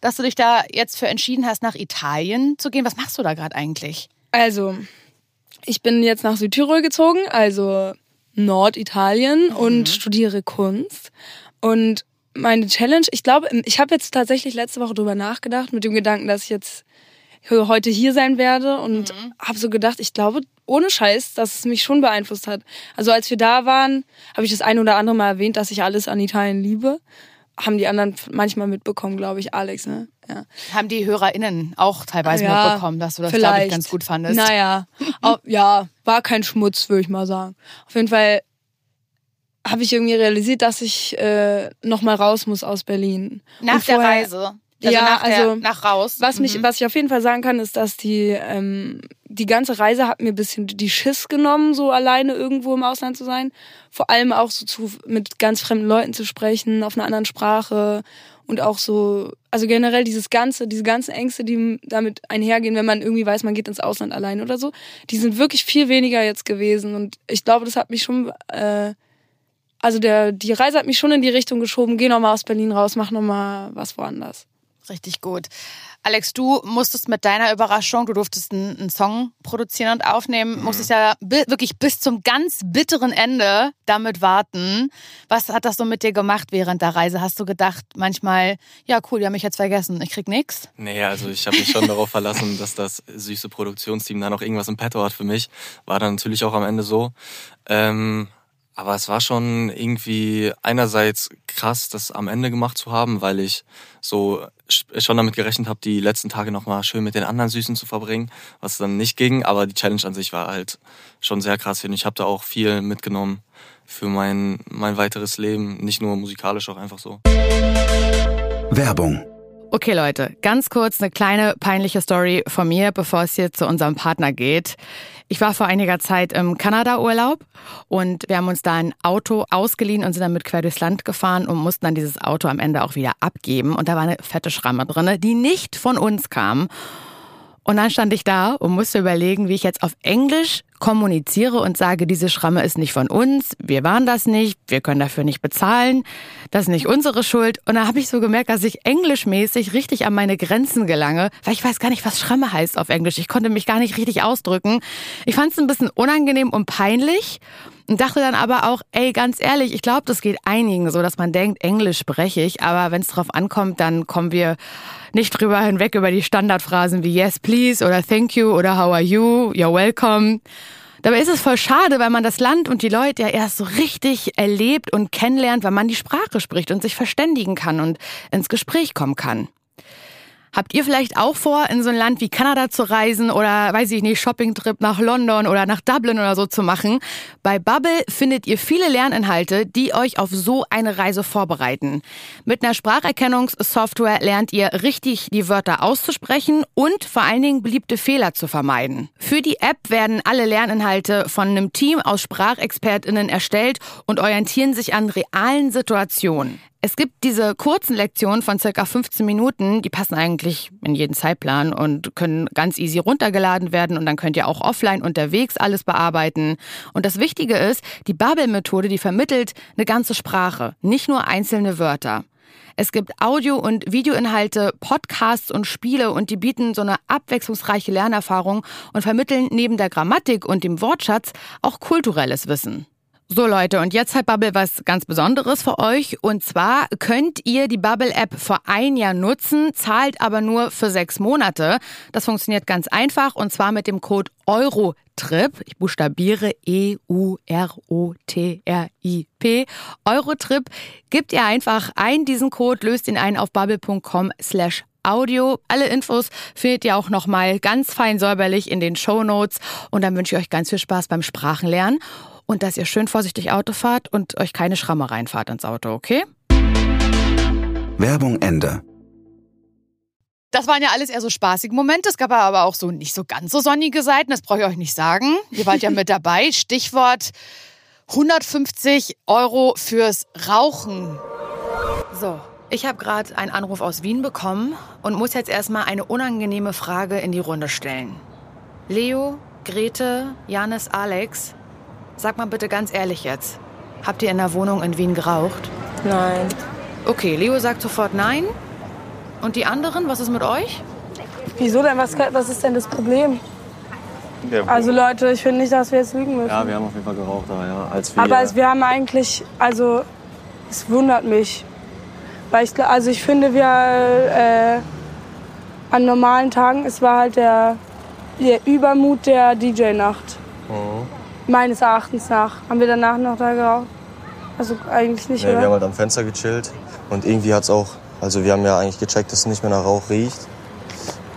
dass du dich da jetzt für entschieden hast, nach Italien zu gehen? Was machst du da gerade eigentlich? Also, ich bin jetzt nach Südtirol gezogen, also Norditalien Mhm. und studiere Kunst. Und meine Challenge, ich glaube, ich habe jetzt tatsächlich letzte Woche drüber nachgedacht, mit dem Gedanken, dass ich jetzt heute hier sein werde und Mhm. habe so gedacht, ich glaube, ohne Scheiß, dass es mich schon beeinflusst hat. Also als wir da waren, habe ich das ein oder andere Mal erwähnt, dass ich alles an Italien liebe. Haben die anderen manchmal mitbekommen, glaube ich, Alex, ne? Ja. Haben die HörerInnen auch teilweise Ja, mitbekommen, dass du das, glaube ich, ganz gut fandest? Naja, Au- ja, war kein Schmutz, würde ich mal sagen. Auf jeden Fall habe ich irgendwie realisiert, dass ich äh, noch mal raus muss aus Berlin. Nach Und der vorher- Reise. Also ja, nach der- also nach raus. Was, mich, Mhm. was ich auf jeden Fall sagen kann, ist, dass die, ähm, die ganze Reise hat mir ein bisschen die Schiss genommen, so alleine irgendwo im Ausland zu sein. Vor allem auch so zu, mit ganz fremden Leuten zu sprechen, auf einer anderen Sprache und auch so, also generell dieses ganze, diese ganzen Ängste, die damit einhergehen, wenn man irgendwie weiß, man geht ins Ausland allein oder so, die sind wirklich viel weniger jetzt gewesen und ich glaube, das hat mich schon, äh, also der, die Reise hat mich schon in die Richtung geschoben, geh nochmal aus Berlin raus, mach nochmal was woanders. Richtig gut. Alex, du musstest mit deiner Überraschung, du durftest einen, einen Song produzieren und aufnehmen, musstest ja bi wirklich bis zum ganz bitteren Ende damit warten. Was hat das so mit dir gemacht während der Reise? Hast du gedacht manchmal, ja cool, die haben mich jetzt vergessen, ich krieg nix? Nee, also ich habe mich schon darauf verlassen, dass das süße Produktionsteam da noch irgendwas im Petto hat für mich. War dann natürlich auch am Ende so. Ähm, aber es war schon irgendwie einerseits krass, das am Ende gemacht zu haben, weil ich so sch- schon damit gerechnet habe, die letzten Tage nochmal schön mit den anderen Süßen zu verbringen, was dann nicht ging. Aber die Challenge an sich war halt schon sehr krass. Und ich habe da auch viel mitgenommen für mein, mein weiteres Leben. Nicht nur musikalisch, auch einfach so. Werbung. Okay, Leute, ganz kurz eine kleine peinliche Story von mir, bevor es hier zu unserem Partner geht. Ich war vor einiger Zeit im Kanada-Urlaub und wir haben uns da ein Auto ausgeliehen und sind damit quer durchs Land gefahren und mussten dann dieses Auto am Ende auch wieder abgeben. Und da war eine fette Schramme drinne, die nicht von uns kam. Und dann stand ich da und musste überlegen, wie ich jetzt auf Englisch kommuniziere und sage, diese Schramme ist nicht von uns, wir waren das nicht, wir können dafür nicht bezahlen, das ist nicht unsere Schuld. Und da habe ich so gemerkt, dass ich englischmäßig richtig an meine Grenzen gelange, weil ich weiß gar nicht, was Schramme heißt auf Englisch. Ich konnte mich gar nicht richtig ausdrücken. Ich fand es ein bisschen unangenehm und peinlich und dachte dann aber auch, ey, ganz ehrlich, ich glaube, das geht einigen so, dass man denkt, Englisch spreche ich, aber wenn es drauf ankommt, dann kommen wir nicht drüber hinweg über die Standardphrasen wie yes, please oder thank you oder how are you, you're welcome. Dabei ist es voll schade, weil man das Land und die Leute ja erst so richtig erlebt und kennenlernt, wenn man die Sprache spricht und sich verständigen kann und ins Gespräch kommen kann. Habt ihr vielleicht auch vor, in so ein Land wie Kanada zu reisen oder, weiß ich nicht, Shoppingtrip nach London oder nach Dublin oder so zu machen? Bei Bubble findet ihr viele Lerninhalte, die euch auf so eine Reise vorbereiten. Mit einer Spracherkennungssoftware lernt ihr richtig die Wörter auszusprechen und vor allen Dingen beliebte Fehler zu vermeiden. Für die App werden alle Lerninhalte von einem Team aus SprachexpertInnen erstellt und orientieren sich an realen Situationen. Es gibt diese kurzen Lektionen von circa 15 Minuten, die passen eigentlich in jeden Zeitplan und können ganz easy runtergeladen werden und dann könnt ihr auch offline unterwegs alles bearbeiten. Und das Wichtige ist, die Bubble-Methode, die vermittelt eine ganze Sprache, nicht nur einzelne Wörter. Es gibt Audio- und Videoinhalte, Podcasts und Spiele und die bieten so eine abwechslungsreiche Lernerfahrung und vermitteln neben der Grammatik und dem Wortschatz auch kulturelles Wissen. So Leute, und jetzt hat Bubble was ganz Besonderes für euch. Und zwar könnt ihr die Bubble-App für ein Jahr nutzen, zahlt aber nur für sechs Monate. Das funktioniert ganz einfach und zwar mit dem Code EUROTRIP. Ich buchstabiere E-U-R-O-T-R-I-P. Eurotrip. Gebt ihr einfach ein diesen Code, löst ihn ein auf bubble.com slash Audio. Alle Infos findet ihr auch nochmal ganz fein säuberlich in den Show Notes. Und dann wünsche ich euch ganz viel Spaß beim Sprachenlernen und dass ihr schön vorsichtig Auto fahrt und euch keine Schramme reinfahrt ins Auto, okay? Werbung Ende. Das waren ja alles eher so spaßige Momente. Es gab aber auch so nicht so ganz so sonnige Seiten. Das brauche ich euch nicht sagen. Ihr wart ja mit dabei. Stichwort 150 Euro fürs Rauchen. So, ich habe gerade einen Anruf aus Wien bekommen und muss jetzt erstmal eine unangenehme Frage in die Runde stellen. Leo, Grete, Janis, Alex, sag mal bitte ganz ehrlich jetzt. Habt ihr in der Wohnung in Wien geraucht? Nein. Okay, Leo sagt sofort nein. Und die anderen, was ist mit euch? Wieso denn? Was, was ist denn das Problem? Also Leute, ich finde nicht, dass wir jetzt lügen müssen. Ja, wir haben auf jeden Fall geraucht, aber ja, als wir. Aber es, wir haben eigentlich, also es wundert mich. Weil ich, also ich finde, wir äh, an normalen Tagen, es war halt der, der Übermut der DJ-Nacht. Mhm. Meines Erachtens nach. Haben wir danach noch da geraucht? Also eigentlich nicht, Nee, wir haben oder? halt am Fenster gechillt und irgendwie hat's auch, also wir haben ja eigentlich gecheckt, dass es nicht mehr nach Rauch riecht.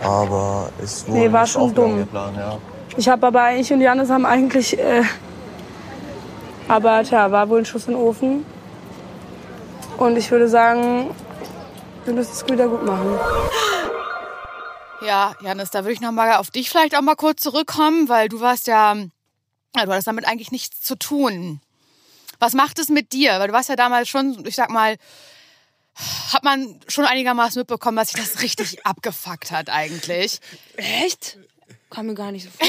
Aber es wurde Nee, war nicht schon dumm. Plan, ja. Ich habe aber, ich und Janis haben eigentlich, äh, aber tja, war wohl ein Schuss in den Ofen. Und ich würde sagen, Wir müssen es wieder gut machen. Ja, Janis, da würde ich nochmal auf dich vielleicht auch mal kurz zurückkommen, weil du warst ja, ja, du hattest damit eigentlich nichts zu tun. Was macht es mit dir? Weil du warst ja damals schon, ich sag mal, hat man schon einigermaßen mitbekommen, dass sich das richtig abgefuckt hat eigentlich. Echt? Kam mir gar nicht so vor.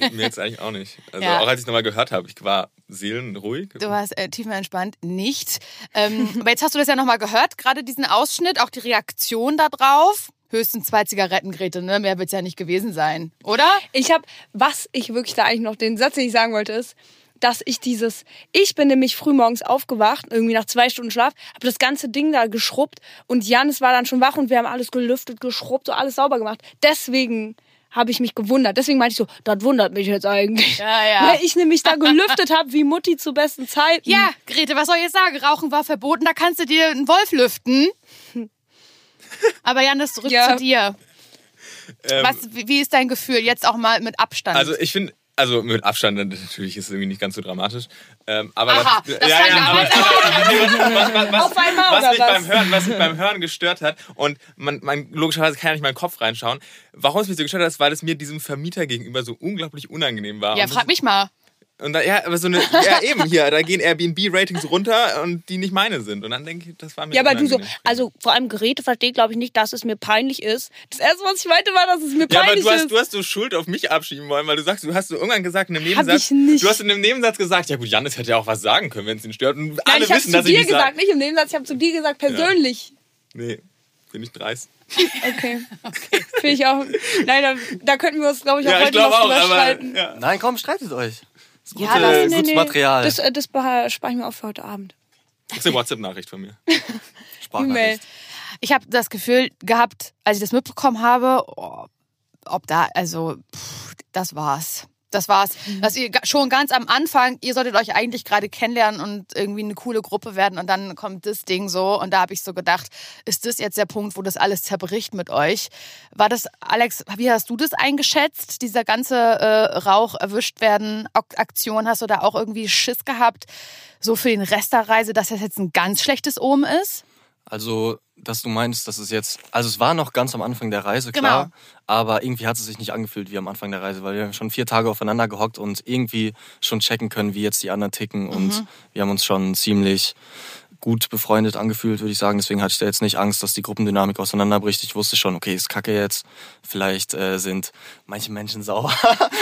Nee, mir jetzt eigentlich auch nicht. Also Ja. auch als ich nochmal gehört habe, ich war seelenruhig. Du warst äh, tiefenentspannt nicht. Ähm, aber jetzt hast du das ja nochmal gehört, gerade diesen Ausschnitt, auch die Reaktion da drauf. Höchstens zwei Zigaretten, Grete, ne? Mehr wird's ja nicht gewesen sein, oder? Ich habe, was ich wirklich da eigentlich noch, den Satz, den ich sagen wollte, ist, dass ich dieses, ich bin nämlich frühmorgens aufgewacht, irgendwie nach zwei Stunden Schlaf, habe das ganze Ding da geschrubbt und Janis war dann schon wach und wir haben alles gelüftet, geschrubbt, so alles sauber gemacht. Deswegen habe ich mich gewundert. Deswegen meinte ich so, das wundert mich jetzt eigentlich. Ja, ja. Weil ich nämlich da gelüftet habe wie Mutti zu besten Zeiten. Ja, Grete, was soll ich jetzt sagen? Rauchen war verboten, da kannst du dir einen Wolf lüften. Aber Janis, zurück Ja. zu dir. Ähm, Was, wie ist dein Gefühl? Jetzt auch mal mit Abstand. Also ich finde, also mit Abstand natürlich ist es irgendwie nicht ganz so dramatisch. Ähm, aber Aha, das, das ja, kann ja, ja aber, was- mich beim Hören, was mich beim Hören gestört hat und man, man logischerweise kann ja nicht in meinen Kopf reinschauen. Warum es mich so gestört hat, ist, weil es mir diesem Vermieter gegenüber so unglaublich unangenehm war. ja, frag mich mal. Und da, ja, aber so eine, ja eben hier, da gehen Airbnb-Ratings runter und die nicht meine sind. Und dann denke ich, das war mir Ja, aber du so, also vor allem Geräte versteht, glaube ich, nicht, dass es mir peinlich ist. Das erste, was ich meinte, war, dass es mir Ja, aber peinlich du hast, ist. du hast so Schuld auf mich abschieben wollen, weil du sagst, du hast so irgendwann gesagt in einem Nebensatz. ich nicht. Du hast in einem Nebensatz gesagt, ja gut, Janis hätte ja auch was sagen können, wenn es ihn stört. Und Nein, alle ich habe wissen, zu dass ich dir nicht gesagt, sage. nicht im Nebensatz, ich habe zu dir gesagt, persönlich. Nee, bin ich dreist. Okay. Finde ich auch. Nein, da, da könnten wir uns, glaube ich, auch Ja, ich heute glaube noch auch, drüber aber streiten. ja. Nein, komm, streitet euch. Das ist Ja, gute, das- Nee, gutes nee, Material. Das, äh, das spare ich mir auf für heute Abend. Das ist eine WhatsApp-Nachricht von mir. Sprachnachricht. Ich habe das Gefühl gehabt, als ich das mitbekommen habe, oh, ob da, also, pff, das war's. Das war's. Mhm. Dass ihr schon ganz am Anfang, ihr solltet euch eigentlich gerade kennenlernen und irgendwie eine coole Gruppe werden und dann kommt das Ding so und da habe ich so gedacht, ist das jetzt der Punkt, wo das alles zerbricht mit euch? War das, Alex, wie hast du das eingeschätzt? Dieser ganze äh, Rauch erwischt werden Ak- Aktion, hast du da auch irgendwie Schiss gehabt? So für den Rest der Reise, dass das jetzt ein ganz schlechtes Omen ist? Also, dass du meinst, dass es jetzt, also es war noch ganz am Anfang der Reise, klar, Genau. aber irgendwie hat es sich nicht angefühlt wie am Anfang der Reise, weil wir haben schon vier Tage aufeinander gehockt und irgendwie schon checken können, wie jetzt die anderen ticken und wir haben uns schon ziemlich gut befreundet angefühlt, würde ich sagen. Deswegen hatte ich da jetzt nicht Angst, dass die Gruppendynamik auseinanderbricht. Ich wusste schon, okay, ist kacke jetzt. Vielleicht äh, sind manche Menschen sauer.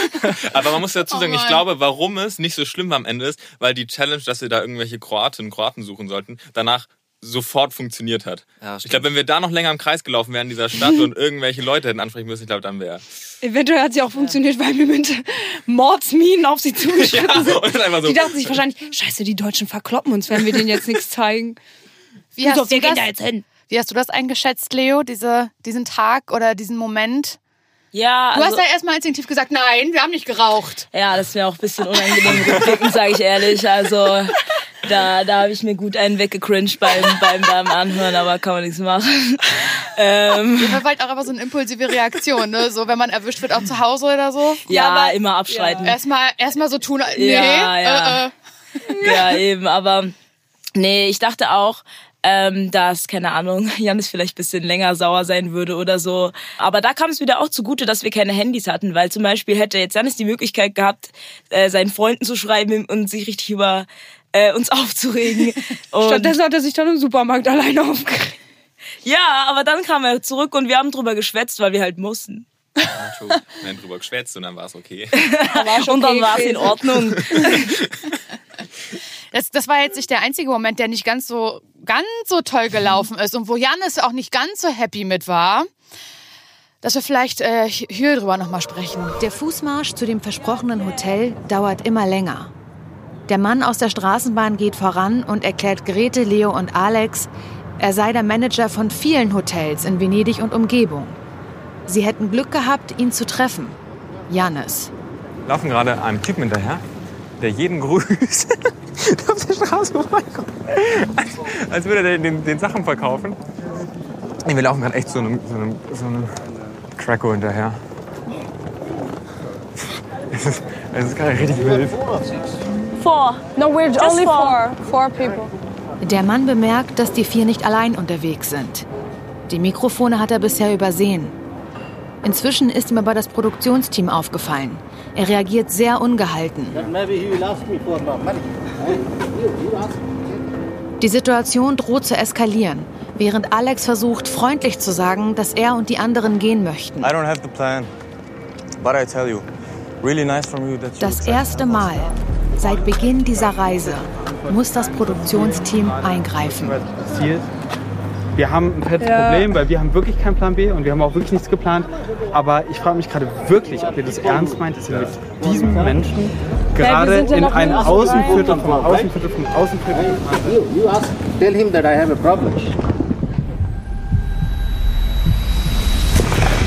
Aber man muss dazu Oh sagen, ich Mann. glaube, warum es nicht so schlimm am Ende ist, weil die Challenge, dass wir da irgendwelche Kroatinnen und Kroaten suchen sollten, danach sofort funktioniert hat. Ja, ich glaube, wenn wir da noch länger im Kreis gelaufen wären in dieser Stadt und irgendwelche Leute hätten ansprechen müssen, ich glaube, dann wäre. Eventuell hat sie auch funktioniert, weil wir mit Mordsminen auf sie zugeschritten sind. und einfach so. Die dachten sich wahrscheinlich, scheiße, die Deutschen verkloppen uns, wenn wir denen jetzt nichts zeigen. Wie so, hast, wir du gehen das, da jetzt hin. wie hast du das eingeschätzt, Leo, diese, diesen Tag oder diesen Moment? Ja, Du also, hast ja erstmal instinktiv gesagt, nein, wir haben nicht geraucht. ja, das ist mir auch ein bisschen unangenehm rückblickend, sage ich ehrlich. Also da, da habe ich mir gut einen weggecringed beim, beim, beim Anhören, aber kann man nichts machen. Ähm, Das war halt auch aber so eine impulsive Reaktion, ne? So, wenn man erwischt wird, auch zu Hause oder so. ja, aber- immer abschreiten. Erstmal, erstmal so tun, nee, Ja, ja. Äh, äh. Ja, eben, aber nee, ich dachte auch, ähm, dass, keine Ahnung, Janis vielleicht ein bisschen länger sauer sein würde oder so. Aber da kam es wieder auch zugute, dass wir keine Handys hatten, weil zum Beispiel hätte jetzt Janis die Möglichkeit gehabt, äh, seinen Freunden zu schreiben und sich richtig über äh, uns aufzuregen. Und Stattdessen hat er sich dann im Supermarkt alleine aufgeregt. ja, aber dann kam er zurück und wir haben drüber geschwätzt, weil wir halt mussten. Wir haben drüber geschwätzt und dann war es okay. und dann war es in Ordnung. Das, das war jetzt nicht der einzige Moment, der nicht ganz so, ganz so toll gelaufen ist und wo Janis auch nicht ganz so happy mit war. Dass wir vielleicht äh, hier drüber nochmal sprechen. Der Fußmarsch zu dem versprochenen Hotel dauert immer länger. Der Mann aus der Straßenbahn geht voran und erklärt Grete, Leo und Alex, er sei der Manager von vielen Hotels in Venedig und Umgebung. Sie hätten Glück gehabt, ihn zu treffen. Janis. laufen gerade einem Typen hinterher, der jeden grüßt, der auf der Straße vorbeikommt. Als, als würde er den, den Sachen verkaufen. Nee, wir laufen gerade echt so einem, so einem, so einem Cracko hinterher. Es ist, es ist gerade richtig wild. Four. No, we're only four. Four people. Der Mann bemerkt, dass die vier nicht allein unterwegs sind. Die Mikrofone hat er bisher übersehen. Inzwischen ist ihm aber das Produktionsteam aufgefallen. Er reagiert sehr ungehalten. Die Situation droht zu eskalieren, während Alex versucht, freundlich zu sagen, dass er und die anderen gehen möchten. I don't have the plan, but I tell you, really nice from you that you Das erste Mal seit Beginn dieser Reise muss das Produktionsteam eingreifen. Wir haben ein fettes Ja. Problem, weil wir haben wirklich keinen Plan B und wir haben auch wirklich nichts geplant. Aber ich frage mich gerade wirklich, ob ihr das ernst meint, dass ihr mit diesem Menschen gerade ja in ein Außenviertel vom Außenviertel vom Außenviertel you ask, tell him that I have a problem.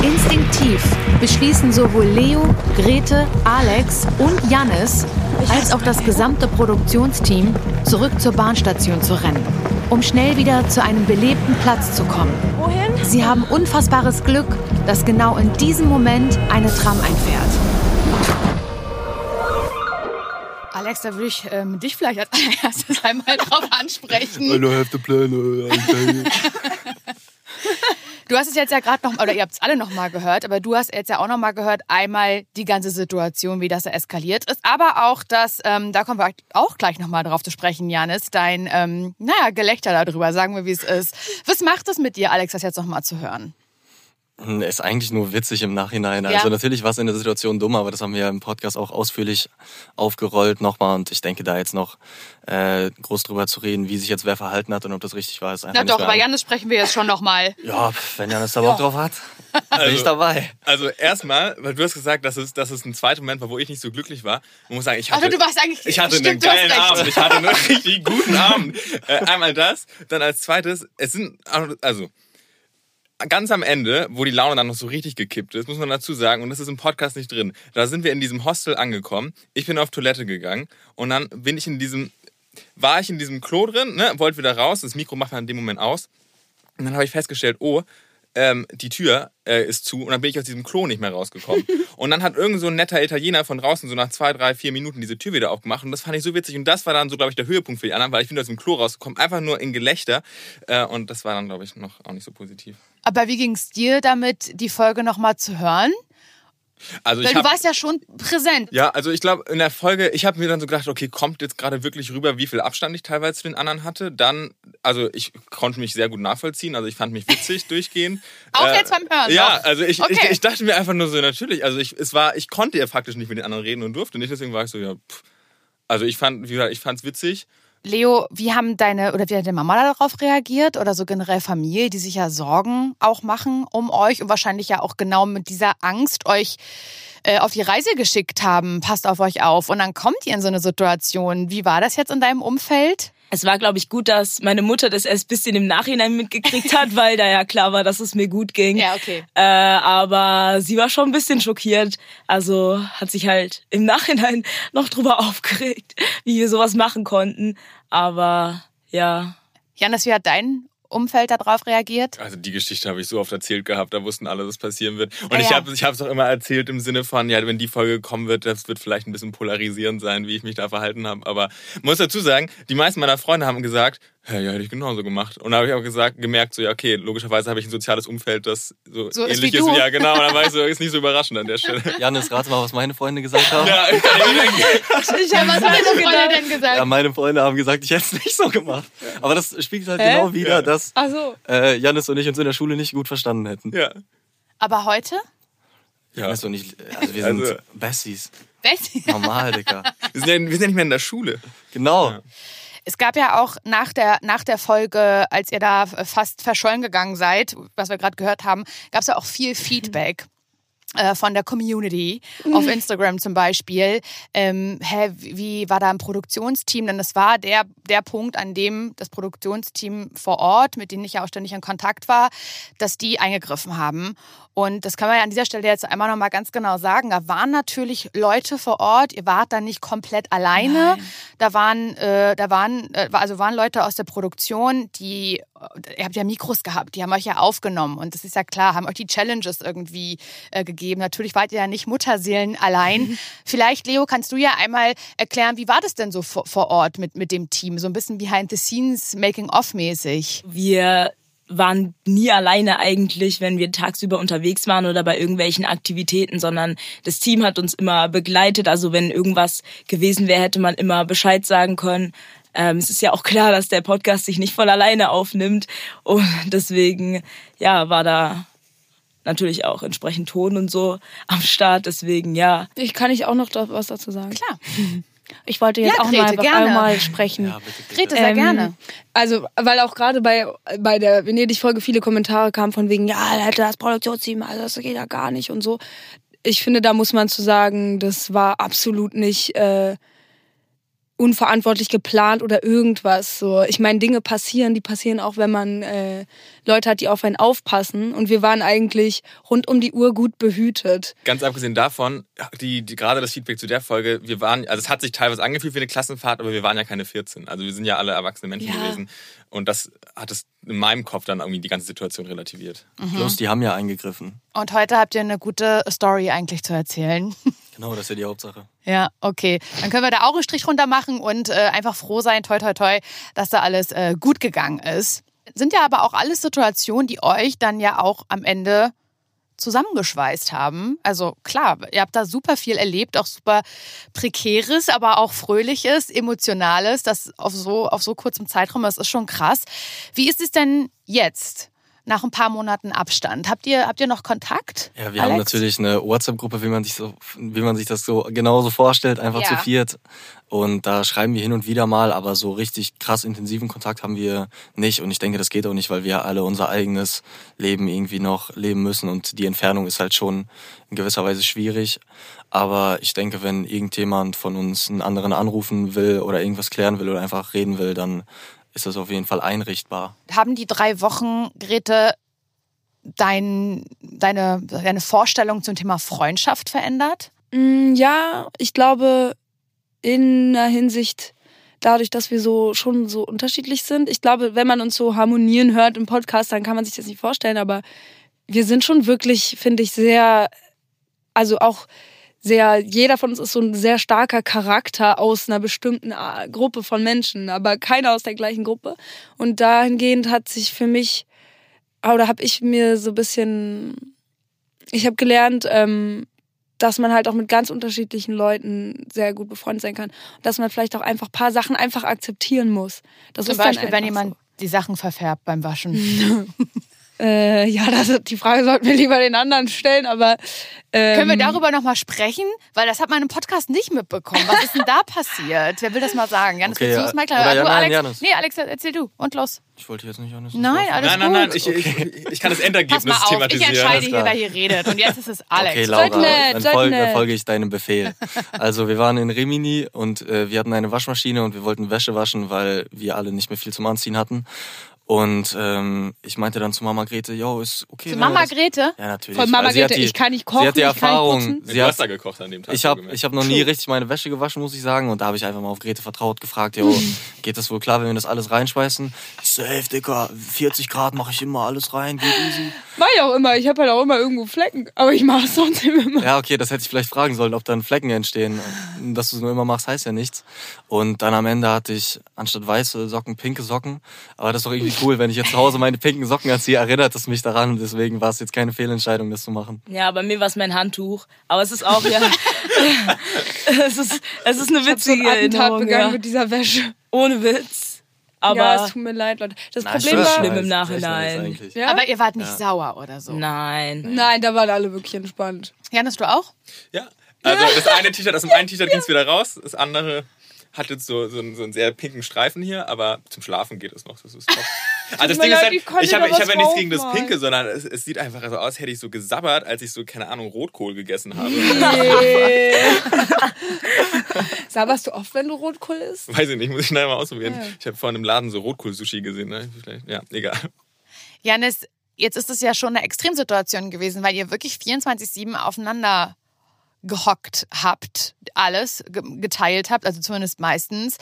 Instinktiv beschließen sowohl Leo, Grete, Alex und Jannis als auch das gesamte Produktionsteam zurück zur Bahnstation zu rennen, um schnell wieder zu einem belebten Platz zu kommen. Wohin? Sie haben unfassbares Glück, dass genau in diesem Moment eine Tram einfährt. Alex, da würde ich ähm, dich vielleicht als allererstes einmal drauf ansprechen. have the plan. Du hast es jetzt ja gerade noch, oder ihr habt es alle noch mal gehört, aber du hast jetzt ja auch noch mal gehört, einmal die ganze Situation, wie das da eskaliert ist, aber auch das, ähm, da kommen wir auch gleich noch mal drauf zu sprechen, Janis, dein, ähm, naja, Gelächter darüber, sagen wir, wie es ist. Was macht es mit dir, Alex, das jetzt noch mal zu hören? Ist eigentlich nur witzig im Nachhinein. Ja. Also natürlich war es in der Situation dumm, aber das haben wir ja im Podcast auch ausführlich aufgerollt nochmal und ich denke da jetzt noch äh, groß drüber zu reden, wie sich jetzt wer verhalten hat und ob das richtig war, ist einfach Na doch, bei an- Janis sprechen wir jetzt schon noch mal. Ja, wenn Janis da Bock drauf hat, bin ich dabei. Also erstmal, weil du hast gesagt, dass es, dass es ein zweiter Moment war, wo ich nicht so glücklich war. Man muss sagen, ich hatte, Also du warst eigentlich, ich hatte einen stimmt, du hast geilen recht. Abend. Ich hatte einen richtig guten Abend. Äh, einmal das, dann als zweites, es sind, also ganz am Ende, wo die Laune dann noch so richtig gekippt ist, muss man dazu sagen, und das ist im Podcast nicht drin, da sind wir in diesem Hostel angekommen. Ich bin auf Toilette gegangen und dann bin ich in diesem, war ich in diesem Klo drin, ne, wollte wieder raus, das Mikro macht man in dem Moment aus. Und dann habe ich festgestellt, oh, ähm, die Tür äh, ist zu und dann bin ich aus diesem Klo nicht mehr rausgekommen. und dann hat irgend so ein netter Italiener von draußen so nach zwei, drei, vier Minuten diese Tür wieder aufgemacht und das fand ich so witzig und das war dann so, glaube ich, der Höhepunkt für die anderen, weil ich bin aus dem Klo rausgekommen, einfach nur in Gelächter äh, und das war dann, glaube ich, noch auch nicht so positiv. Aber wie ging es dir damit, die Folge noch mal zu hören? Also Weil ich du hab, warst ja schon präsent. Ja, also ich glaube, in der Folge, ich habe mir dann so gedacht, okay, kommt jetzt gerade wirklich rüber, wie viel Abstand ich teilweise zu den anderen hatte. Dann, also ich konnte mich sehr gut nachvollziehen, also ich fand mich witzig durchgehend. Auch Äh, jetzt beim Hören Ja, noch? also ich, Okay. ich, ich dachte mir einfach nur so, natürlich, also ich, es war, ich konnte ja faktisch nicht mit den anderen reden und durfte nicht, deswegen war ich so, ja, pff. Also ich fand, wie gesagt, ich fand's witzig. Leo, wie haben deine oder wie hat deine Mama darauf reagiert oder so generell Familie, die sich ja Sorgen auch machen um euch und wahrscheinlich ja auch genau mit dieser Angst euch äh, auf die Reise geschickt haben, passt auf euch auf und dann kommt ihr in so eine Situation. Wie war das jetzt in deinem Umfeld? Es war, glaube ich, gut, dass meine Mutter das erst ein bisschen im Nachhinein mitgekriegt hat, weil da ja klar war, dass es mir gut ging. Ja, okay. Äh, aber sie war schon ein bisschen schockiert. Also hat sich halt im Nachhinein noch drüber aufgeregt, wie wir sowas machen konnten. Aber ja. Janis, wie hat dein Umfeld darauf reagiert? Also die Geschichte habe ich so oft erzählt gehabt, da wussten alle, dass passieren wird. Und Ja, ich habe ich es auch immer erzählt im Sinne von, ja, wenn die Folge kommen wird, das wird vielleicht ein bisschen polarisierend sein, wie ich mich da verhalten habe. Aber muss dazu sagen, die meisten meiner Freunde haben gesagt, ja, ja, hätte ich genauso gemacht. Und da habe ich auch gesagt, gemerkt, so, ja, okay, logischerweise habe ich ein soziales Umfeld, das so, So ist ähnlich wie ist. du. Ja, genau. Und dann war ich so, ist nicht so überraschend an der Stelle. Janis, rate mal, was meine Freunde gesagt haben. Ja, ich habe was meine Freunde denn gesagt? Ja, meine Freunde haben gesagt, ich hätte es nicht so gemacht. Aber das spiegelt halt Hä? genau wieder, Ja. dass so. äh, Janis und ich uns in der Schule nicht gut verstanden hätten. Ja. Aber heute? Ja. Janis und ich, also wir Also- sind Besties. Bessie. Normal, Digga. Wir sind, ja, wir sind ja nicht mehr in der Schule. Genau. Es gab ja auch nach der, nach der Folge, als ihr da fast verschollen gegangen seid, was wir gerade gehört haben, gab es ja auch viel Feedback. äh, Von der Community auf Instagram zum Beispiel. Ähm, hä, wie war da ein Produktionsteam? Denn es war der, der Punkt, an dem das Produktionsteam vor Ort, mit denen ich ja auch ständig in Kontakt war, dass die eingegriffen haben. Und das kann man ja an dieser Stelle jetzt einmal noch mal ganz genau sagen. Da waren natürlich Leute vor Ort. Ihr wart da nicht komplett alleine. Da waren, äh, da waren, äh, also waren Leute aus der Produktion, die, äh, ihr habt ja Mikros gehabt, die haben euch ja aufgenommen. Und das ist ja klar, haben euch die Challenges irgendwie äh, gegeben. Natürlich wart ihr ja nicht Mutterseelen allein. Vielleicht, Leo, kannst du ja einmal erklären, wie war das denn so vor, vor Ort mit, mit dem Team? So ein bisschen behind the scenes, making off mäßig. Wir waren nie alleine eigentlich, wenn wir tagsüber unterwegs waren oder bei irgendwelchen Aktivitäten, sondern das Team hat uns immer begleitet. Also wenn irgendwas gewesen wäre, hätte man immer Bescheid sagen können. Ähm, es ist ja auch klar, dass der Podcast sich nicht von alleine aufnimmt und deswegen ja war da natürlich auch entsprechend Ton und so am Start. Deswegen ja. Ich kann ich auch noch was dazu sagen. Klar. Ich wollte jetzt Ja, auch Grete, mal gerne. einmal sprechen. Ja, bitte. Grete, sehr gerne. Also, weil auch gerade bei, bei der Venedig-Folge viele Kommentare kamen von wegen, ja, hätte das Produktionsteam, also das geht ja gar nicht und so. Ich finde, da muss man zu sagen, das war absolut nicht äh, unverantwortlich geplant oder irgendwas. So, ich meine, Dinge passieren, die passieren auch, wenn man äh, Leute hat, die auf einen aufpassen. Und wir waren eigentlich rund um die Uhr gut behütet. Ganz abgesehen davon, die, die, gerade das Feedback zu der Folge, wir waren, also es hat sich teilweise angefühlt wie eine Klassenfahrt, aber wir waren ja keine 14. Also wir sind ja alle erwachsene Menschen Ja. gewesen. Und das hat es in meinem Kopf dann irgendwie die ganze Situation relativiert. Bloß die haben ja eingegriffen. Und heute habt ihr eine gute Story eigentlich zu erzählen. Genau, das ist ja die Hauptsache. Ja, okay. Dann können wir da auch einen Strich runter machen und äh, einfach froh sein, toi toi toi, dass da alles äh, gut gegangen ist. Sind ja aber auch alles Situationen, die euch dann ja auch am Ende zusammengeschweißt haben. Also klar, ihr habt da super viel erlebt, auch super prekäres, aber auch fröhliches, emotionales, das auf so auf so kurzem Zeitraum, das ist schon krass. Wie ist es denn jetzt? Nach ein paar Monaten Abstand. Habt ihr, habt ihr noch Kontakt? Ja, wir Alex? haben natürlich eine WhatsApp-Gruppe, wie man sich so, wie man sich das so genauso vorstellt, einfach Ja. zu viert. Und da schreiben wir hin und wieder mal, aber so richtig krass intensiven Kontakt haben wir nicht. Und ich denke, das geht auch nicht, weil wir alle unser eigenes Leben irgendwie noch leben müssen. Und die Entfernung ist halt schon in gewisser Weise schwierig. Aber ich denke, wenn irgendjemand von uns einen anderen anrufen will oder irgendwas klären will oder einfach reden will, dann ist das auf jeden Fall einrichtbar. haben die drei Wochen, Grete, dein, deine, deine Vorstellung zum Thema Freundschaft verändert? Mm, Ja, ich glaube, in einer Hinsicht, dadurch, dass wir so schon so unterschiedlich sind. Ich glaube, wenn man uns so harmonieren hört im Podcast, dann kann man sich das nicht vorstellen, aber wir sind schon wirklich, finde ich, sehr, also auch sehr, jeder von uns ist so ein sehr starker Charakter aus einer bestimmten äh, Gruppe von Menschen, aber keiner aus der gleichen Gruppe. Und dahingehend hat sich für mich, oder habe ich mir so ein bisschen, ich habe gelernt, ähm, dass man halt auch mit ganz unterschiedlichen Leuten sehr gut befreundet sein kann. Und dass man vielleicht auch einfach ein paar Sachen einfach akzeptieren muss. Das Zum Beispiel, wenn jemand die Sachen verfärbt beim Waschen. Äh, ja, das, die Frage sollten wir lieber den anderen stellen, aber. Ähm, Können wir darüber nochmal sprechen? Weil das hat man im Podcast nicht mitbekommen. Was ist denn da passiert? Wer will das mal sagen? Janis, Okay, willst du ja. mal Oder klar? ja, Du, nein, Alex? Nee, Alex, erzähl du. Und los. Ich wollte jetzt nicht alles. Nein, alles nein, gut. nein, nein, ich, ich, ich kann das Pass Endergebnis mal auf, ich thematisieren. entscheide Alles hier, wer hier redet. Und jetzt ist es Alex. Okay, Laura, dann, folge, dann folge ich deinem Befehl. Also wir waren in Rimini und äh, wir hatten eine Waschmaschine und wir wollten Wäsche waschen, weil wir alle nicht mehr viel zum Anziehen hatten. Und ähm, ich meinte dann zu Mama Grete, yo, ist okay. Zu wir Mama das- Grete? Ja, natürlich. Von Mama hat Grete, die, ich kann nicht Sie hat die kochen, ich kann nicht Erfahrung. putzen. Sie du hat, hast da gekocht an dem Tag. ich habe ich hab noch nie richtig meine Wäsche gewaschen, muss ich sagen. Und da habe ich einfach mal auf Grete vertraut gefragt, jo, geht das wohl klar, wenn wir das alles reinschmeißen? Safe, Dicker, 40 Grad mache ich immer alles rein, geht easy. War ja auch immer, ich habe halt auch immer irgendwo Flecken, aber ich mache es trotzdem immer. Ja, okay, das hätte ich vielleicht fragen sollen, ob dann Flecken entstehen. Dass du es nur immer machst, heißt ja nichts. Und dann am Ende hatte ich anstatt weiße Socken pinke Socken. Aber das ist doch irgendwie cool, wenn ich jetzt zu Hause meine pinken Socken anziehe, erinnert es mich daran. Und deswegen war es jetzt keine Fehlentscheidung, das zu machen. Ja, bei mir war es mein Handtuch. Aber es ist auch, ja. es, ist, es ist eine Ich habe so ein witzige Attentat begangen Ja. mit dieser Wäsche. Ohne Witz. Aber ja, es tut mir leid, Leute. Das Na, Problem ist war, schlimm im Nachhinein. ja? Aber ihr wart nicht sauer oder so. nein. nein, da waren alle wirklich entspannt. Janis, du auch? Ja. Also das eine T-Shirt, aus dem einen T-Shirt ging es wieder raus, das andere hat jetzt so, so, einen, so einen sehr pinken Streifen hier, aber zum Schlafen geht es noch. Das ist top. Also das mir Ding ist halt, ich habe hab ja nichts gegen das. Pinke, sondern es, es sieht einfach so aus, hätte ich so gesabbert, als ich so, keine Ahnung, Rotkohl gegessen habe. Nee. Sabberst du oft, wenn du Rotkohl isst? Weiß ich nicht, muss ich nachher mal ausprobieren. Ja. Ich habe vorhin im Laden so Rotkohl-Sushi gesehen. Ne? Vielleicht, ja, egal. Janis, jetzt ist es ja schon eine Extremsituation gewesen, weil ihr wirklich 24-7 aufeinander gehockt habt, alles ge- geteilt habt, also zumindest meistens,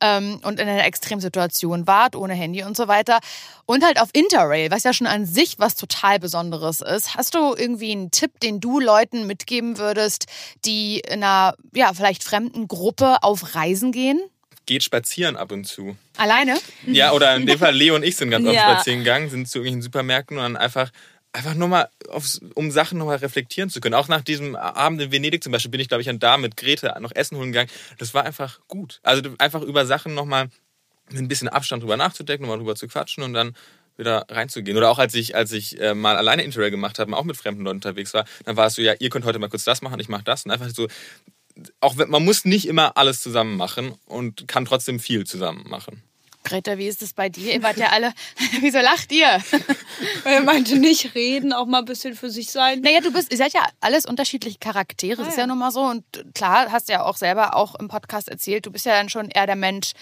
ähm, und in einer Extremsituation wart, ohne Handy und so weiter. Und halt auf Interrail, was ja schon an sich was total Besonderes ist. Hast du irgendwie einen Tipp, den du Leuten mitgeben würdest, die in einer, ja, vielleicht fremden Gruppe auf Reisen gehen? geht spazieren ab und zu. Alleine? Ja, oder in dem Fall Leo und ich sind ganz oft Ja. spazieren gegangen, sind zu irgendwelchen Supermärkten und dann einfach einfach nur mal aufs, um Sachen nochmal reflektieren zu können. Auch nach diesem Abend in Venedig zum Beispiel bin ich, glaube ich, dann da mit Grete noch Essen holen gegangen. Das war einfach gut. Also einfach über Sachen nochmal mit ein bisschen Abstand drüber nachzudenken, nochmal drüber zu quatschen und dann wieder reinzugehen. Oder auch als ich, als ich äh, mal alleine Interrail gemacht habe auch mit fremden Leuten unterwegs war, dann war es so, ja, ihr könnt heute mal kurz das machen, ich mache das. Und einfach so, auch wenn, man muss nicht immer alles zusammen machen und kann trotzdem viel zusammen machen. Greta, wie ist es bei dir? Ihr wart ja alle. Wieso lacht ihr? Er meinte nicht reden, auch mal ein bisschen für sich sein. Naja, du bist, ihr seid ja alles unterschiedliche Charaktere, das ist ja nun mal so. Und klar, hast ja auch selber auch im Podcast erzählt, du bist ja dann schon eher der Mensch,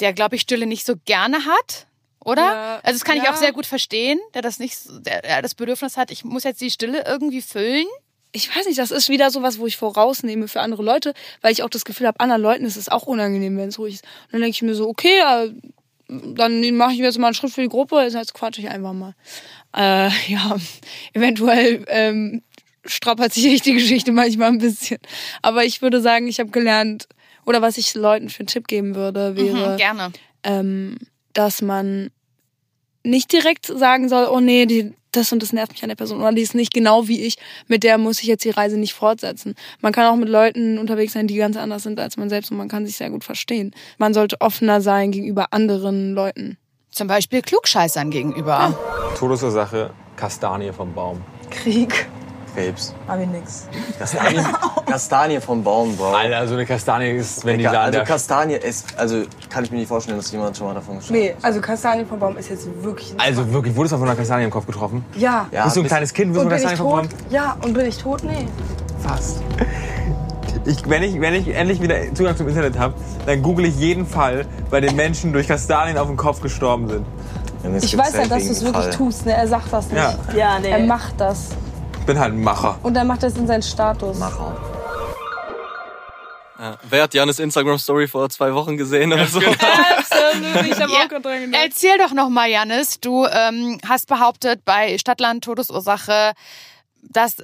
der, glaube ich, Stille nicht so gerne hat. Oder? Ja, also das kann ich ja. auch sehr gut verstehen, der das nicht, der, das Bedürfnis hat, ich muss jetzt die Stille irgendwie füllen. ich weiß nicht, das ist wieder sowas, wo ich vorausnehme für andere Leute, weil ich auch das Gefühl habe, anderen Leuten ist es auch unangenehm, wenn es ruhig ist. Und dann denke ich mir so, okay, ja, dann mache ich jetzt mal einen Schritt für die Gruppe, jetzt quatsche ich einfach mal. Äh, ja, eventuell ähm, strapaziere ich die Geschichte manchmal ein bisschen. Aber ich würde sagen, ich habe gelernt, oder was ich Leuten für einen Tipp geben würde, wäre, Mhm, gerne. ähm, dass man nicht direkt sagen soll, oh nee, die, das und das nervt mich an der Person oder die ist nicht genau wie ich, mit der muss ich jetzt die Reise nicht fortsetzen. Man kann auch mit Leuten unterwegs sein, die ganz anders sind als man selbst und man kann sich sehr gut verstehen. Man sollte offener sein gegenüber anderen Leuten. Zum Beispiel Klugscheißern gegenüber. Todesursache, Kastanie vom Baum. Krieg. Krebs. Hab ich nix. Kastanie, Kastanie vom Baum, Bro. Alter, so eine Kastanie ist, wenn die Ka- da Also. Kastanie ist, also kann ich mir nicht vorstellen, dass jemand schon mal davon gesprochen Nee, also Kastanie vom Baum ist jetzt wirklich. Also wirklich, wurdest du von einer Kastanie im Kopf getroffen? Ja. Ja, bist du ein kleines Kind, bist du Und eine bin ich Kastanie vom tot? Baum? Ja, und bin ich tot? Nee. Fast. Ich, wenn, ich, wenn ich endlich wieder Zugang zum Internet habe, dann google ich jeden Fall, bei dem Menschen durch Kastanien auf dem Kopf gestorben sind. Ich weiß ja, dass du es wirklich tust, ne? Er sagt das nicht. Ja. Ja, nee. Er macht das. Ich bin halt ein Macher. Und dann macht er es in seinen Status. Macher. Ja. Wer hat Janis Instagram-Story vor zwei Wochen gesehen oder so? Absolut, ich habe Ja. auch gerade dran gedacht. Erzähl doch noch mal, Janis. Du ähm, hast behauptet bei Stadtland Todesursache, dass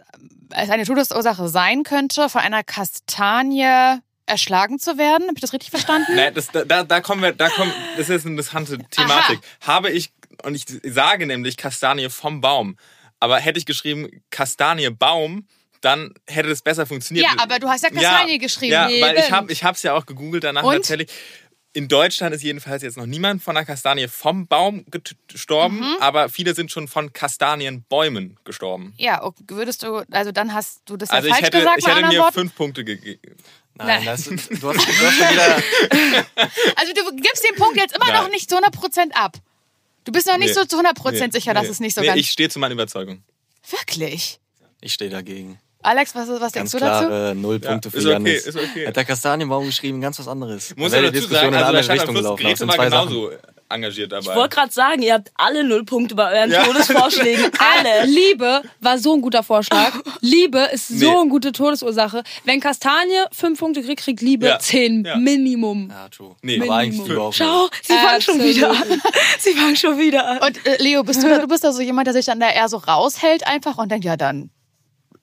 es eine Todesursache sein könnte, von einer Kastanie erschlagen zu werden. Habe ich das richtig verstanden? Nee, das, da- da, kommen wir, da kommen, das ist eine interessante Thematik. Habe ich, und ich sage nämlich Kastanie vom Baum, aber hätte ich geschrieben Kastanie Baum, dann hätte das besser funktioniert. Ja, aber du hast ja Kastanie geschrieben. Ja, weil ich habe ich hab's ja auch gegoogelt danach Und? tatsächlich. In Deutschland ist jedenfalls jetzt noch niemand von einer Kastanie vom Baum gestorben, Mhm. aber viele sind schon von Kastanienbäumen gestorben. Ja, würdest du, also dann hast du das Also ja ich falsch hätte, gesagt ich mit hätte mir Worten. fünf Punkte gegeben. Nein, das, du, hast, du hast schon wieder. Also du gibst den Punkt jetzt immer Nein. noch nicht zu 100% ab. Du bist noch nicht Nee. so zu 100% Nee, sicher, dass nee. es nicht so nee, ganz... ich stehe zu meiner Überzeugung. Wirklich? Ich stehe dagegen. Alex, was, was denkst du dazu? klare null Ja, Punkte für ist okay, Janis. ist okay. Hat der Kastanienbaum geschrieben, ganz was anderes. Muss ja dazu Diskussion sagen, also da stand am Schluss, sind war zwei genauso Sachen. Engagiert dabei. Ich wollte gerade sagen, ihr habt alle null Punkte bei euren Ja. Todesvorschlägen. Alle. Liebe war so ein guter Vorschlag. Liebe ist so Nee. eine gute Todesursache. Wenn Kastanie fünf Punkte kriegt, kriegt Liebe Ja. zehn Ja. Minimum. Ja, true. Nee. Aber eigentlich Liebe auch Schau, sie fangen schon Absolut. wieder an. Sie fangen schon wieder an. Und äh, Leo, bist du, da- du bist da so jemand, der sich dann da eher so raushält einfach und denkt, ja dann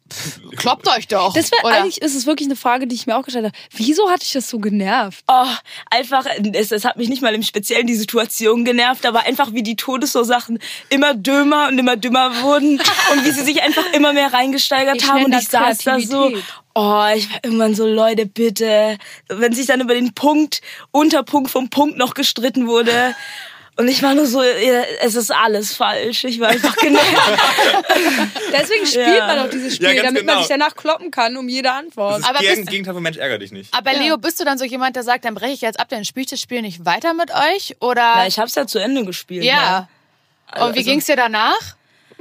pff, kloppt euch doch. Das wäre Oder- eigentlich ist es wirklich eine Frage, die ich mir auch gestellt habe. Wieso hat dich das so genervt? Oh, einfach, es, es hat mich nicht mal im Speziellen die Situation genervt, aber einfach wie die Todesursachen immer dümmer und immer dümmer wurden und wie sie sich einfach immer mehr reingesteigert Ich haben und ich saß da so, oh, ich war irgendwann so, Leute, bitte, wenn sich dann über den Punkt, Unterpunkt vom Punkt noch gestritten wurde und ich war nur so, ja, es ist alles falsch, ich war einfach genervt. Deswegen spielt Ja. man doch dieses Spiel, Ja, damit man genau. sich danach kloppen kann um jede Das Antwort. ist Aber gegen, bist- Gegenteil von Mensch ärger dich nicht. Aber Leo, bist du dann so jemand, der sagt, dann breche ich jetzt ab, dann spiele ich das Spiel nicht weiter mit euch? Oder? Na, ich hab's ja zu Ende gespielt. ja. Ne? Und wie Also- ging's dir danach?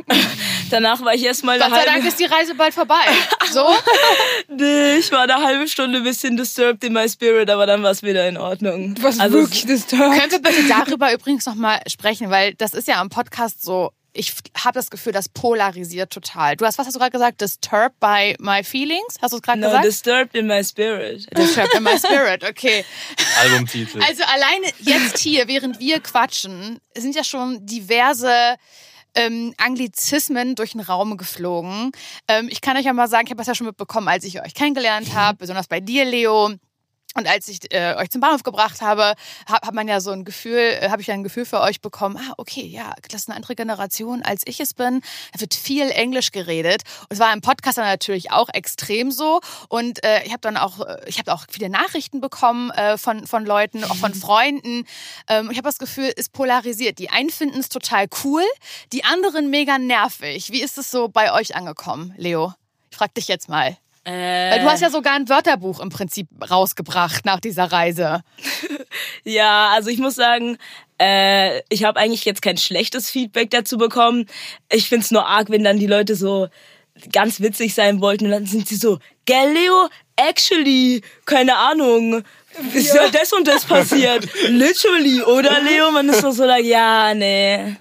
Danach war ich erstmal Gott eine sei Dank ist die Reise bald vorbei. So? Nee, ich war eine halbe Stunde ein bisschen disturbed in my spirit, aber dann war es wieder in Ordnung. Du warst Also, wirklich disturbed. Können wir bitte darüber übrigens nochmal sprechen, weil das ist ja am Podcast so, ich habe das Gefühl, das polarisiert total. Du hast, was hast du gerade gesagt? Disturbed by my feelings? Hast du es gerade No, gesagt? disturbed in my spirit. Disturbed in my spirit, okay. Albumtitel. Also alleine jetzt hier, während wir quatschen, sind ja schon diverse ähm, Anglizismen durch den Raum geflogen. Ähm, ich kann euch ja mal sagen, ich habe das ja schon mitbekommen, als ich euch kennengelernt habe, besonders bei dir, Leo. Und als ich äh, euch zum Bahnhof gebracht habe, hat, hat man ja so ein Gefühl, äh, habe ich ja ein Gefühl für euch bekommen, ah, okay, ja, das ist eine andere Generation, als ich es bin. Da wird viel Englisch geredet. Und es war im Podcast dann natürlich auch extrem so. Und äh, ich habe dann auch, äh, ich habe auch viele Nachrichten bekommen äh, von, von Leuten, auch von Freunden. Ähm, ich habe das Gefühl, es polarisiert. Die einen finden es total cool, die anderen mega nervig. Wie ist es so bei euch angekommen, Leo? Ich frag dich jetzt mal. Weil du hast ja sogar ein Wörterbuch im Prinzip rausgebracht nach dieser Reise. Ja, also ich muss sagen, äh, ich habe eigentlich jetzt kein schlechtes Feedback dazu bekommen. Ich find's nur arg, wenn dann die Leute so ganz witzig sein wollten und dann sind sie so, gell, Leo, actually, keine Ahnung, ist ja das und das passiert. Literally, oder Leo? Man ist doch so like, ja, nee.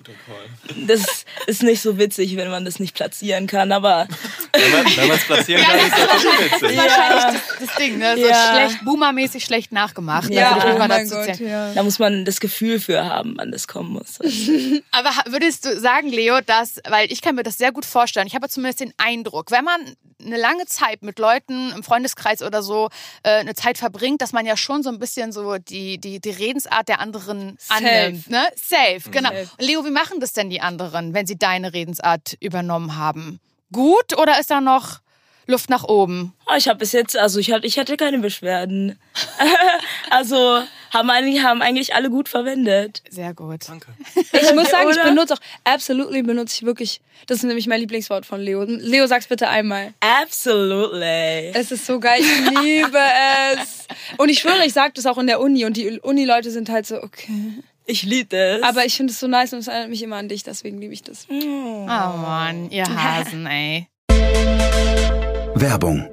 Das ist nicht so witzig, wenn man das nicht platzieren kann, aber. Wenn man es platzieren kann, ist das schon Das ist witzig. wahrscheinlich das, das Ding, ne? So Ja. schlecht, boomermäßig schlecht nachgemacht. Ja, ich oh mein dazu Gott, zählen. Da muss man das Gefühl für haben, wann das kommen muss. Aber würdest du sagen, Leo, dass, weil ich kann mir das sehr gut vorstellen, ich habe zumindest den Eindruck, wenn man eine lange Zeit mit Leuten im Freundeskreis oder so äh, eine Zeit verbringt, dass man ja schon so ein bisschen so die, die, die Redensart der anderen Safe. annimmt. Ne? Safe, genau. Safe. Leo, wie machen das denn die anderen, wenn sie deine Redensart übernommen haben? Gut oder ist da noch Luft nach oben? Ah, Ich habe bis jetzt, also ich hatte, ich hatte keine Beschwerden. also haben eigentlich, haben eigentlich alle gut verwendet. Sehr gut. Danke. Ich muss sagen, ich benutze auch absolutely benutze ich wirklich. Das ist nämlich mein Lieblingswort von Leo. Leo, sag's bitte einmal. Absolutely. Es ist so geil, ich liebe es. Und ich schwöre, ich sage das auch in der Uni und die Uni-Leute sind halt so, okay. Ich liebe das. Aber ich finde es so nice und es erinnert mich immer an dich, deswegen liebe ich das. Oh Mann, ihr Hasen, ey. Werbung.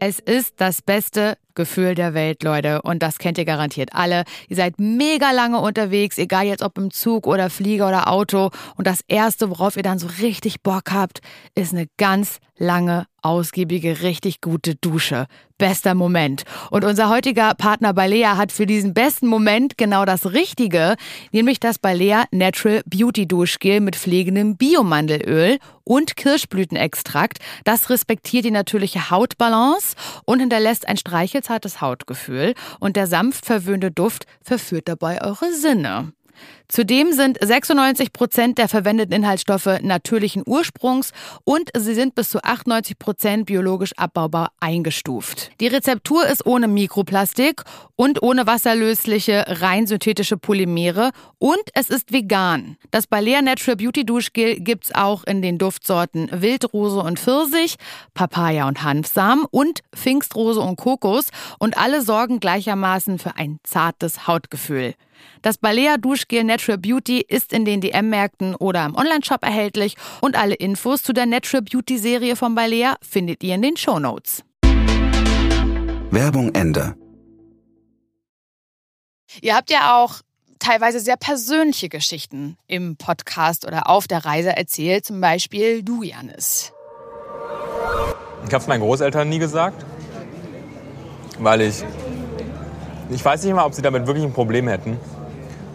Es ist das beste Gefühl der Welt, Leute. Und das kennt ihr garantiert alle. Ihr seid mega lange unterwegs, egal jetzt ob im Zug oder Flieger oder Auto. Und das Erste, worauf ihr dann so richtig Bock habt, ist eine ganz lange, ausgiebige, richtig gute Dusche. Bester Moment. Und unser heutiger Partner Balea hat für diesen besten Moment genau das Richtige, nämlich das Balea Natural Beauty Duschgel mit pflegendem Biomandelöl und Kirschblütenextrakt. Das respektiert die natürliche Hautbalance und hinterlässt ein streichelzartes Hautgefühl. Und der sanft verwöhnte Duft verführt dabei eure Sinne. Zudem sind 96 Prozent der verwendeten Inhaltsstoffe natürlichen Ursprungs und sie sind bis zu 98 Prozent biologisch abbaubar eingestuft. Die Rezeptur ist ohne Mikroplastik und ohne wasserlösliche, rein synthetische Polymere und es ist vegan. Das Balea Natural Beauty Duschgel gibt's auch in den Duftsorten Wildrose und Pfirsich, Papaya und Hanfsamen und Pfingstrose und Kokos und alle sorgen gleichermaßen für ein zartes Hautgefühl. Das Balea Duschgel Natural Beauty ist in den DM-Märkten oder im Onlineshop erhältlich und alle Infos zu der Natural Beauty Serie von Balea findet ihr in den Shownotes. Werbung Ende. Ihr habt ja auch teilweise sehr persönliche Geschichten im Podcast oder auf der Reise erzählt, zum Beispiel du, Janis. Ich habe es meinen Großeltern nie gesagt, weil ich. Ich weiß nicht mal, ob sie damit wirklich ein Problem hätten.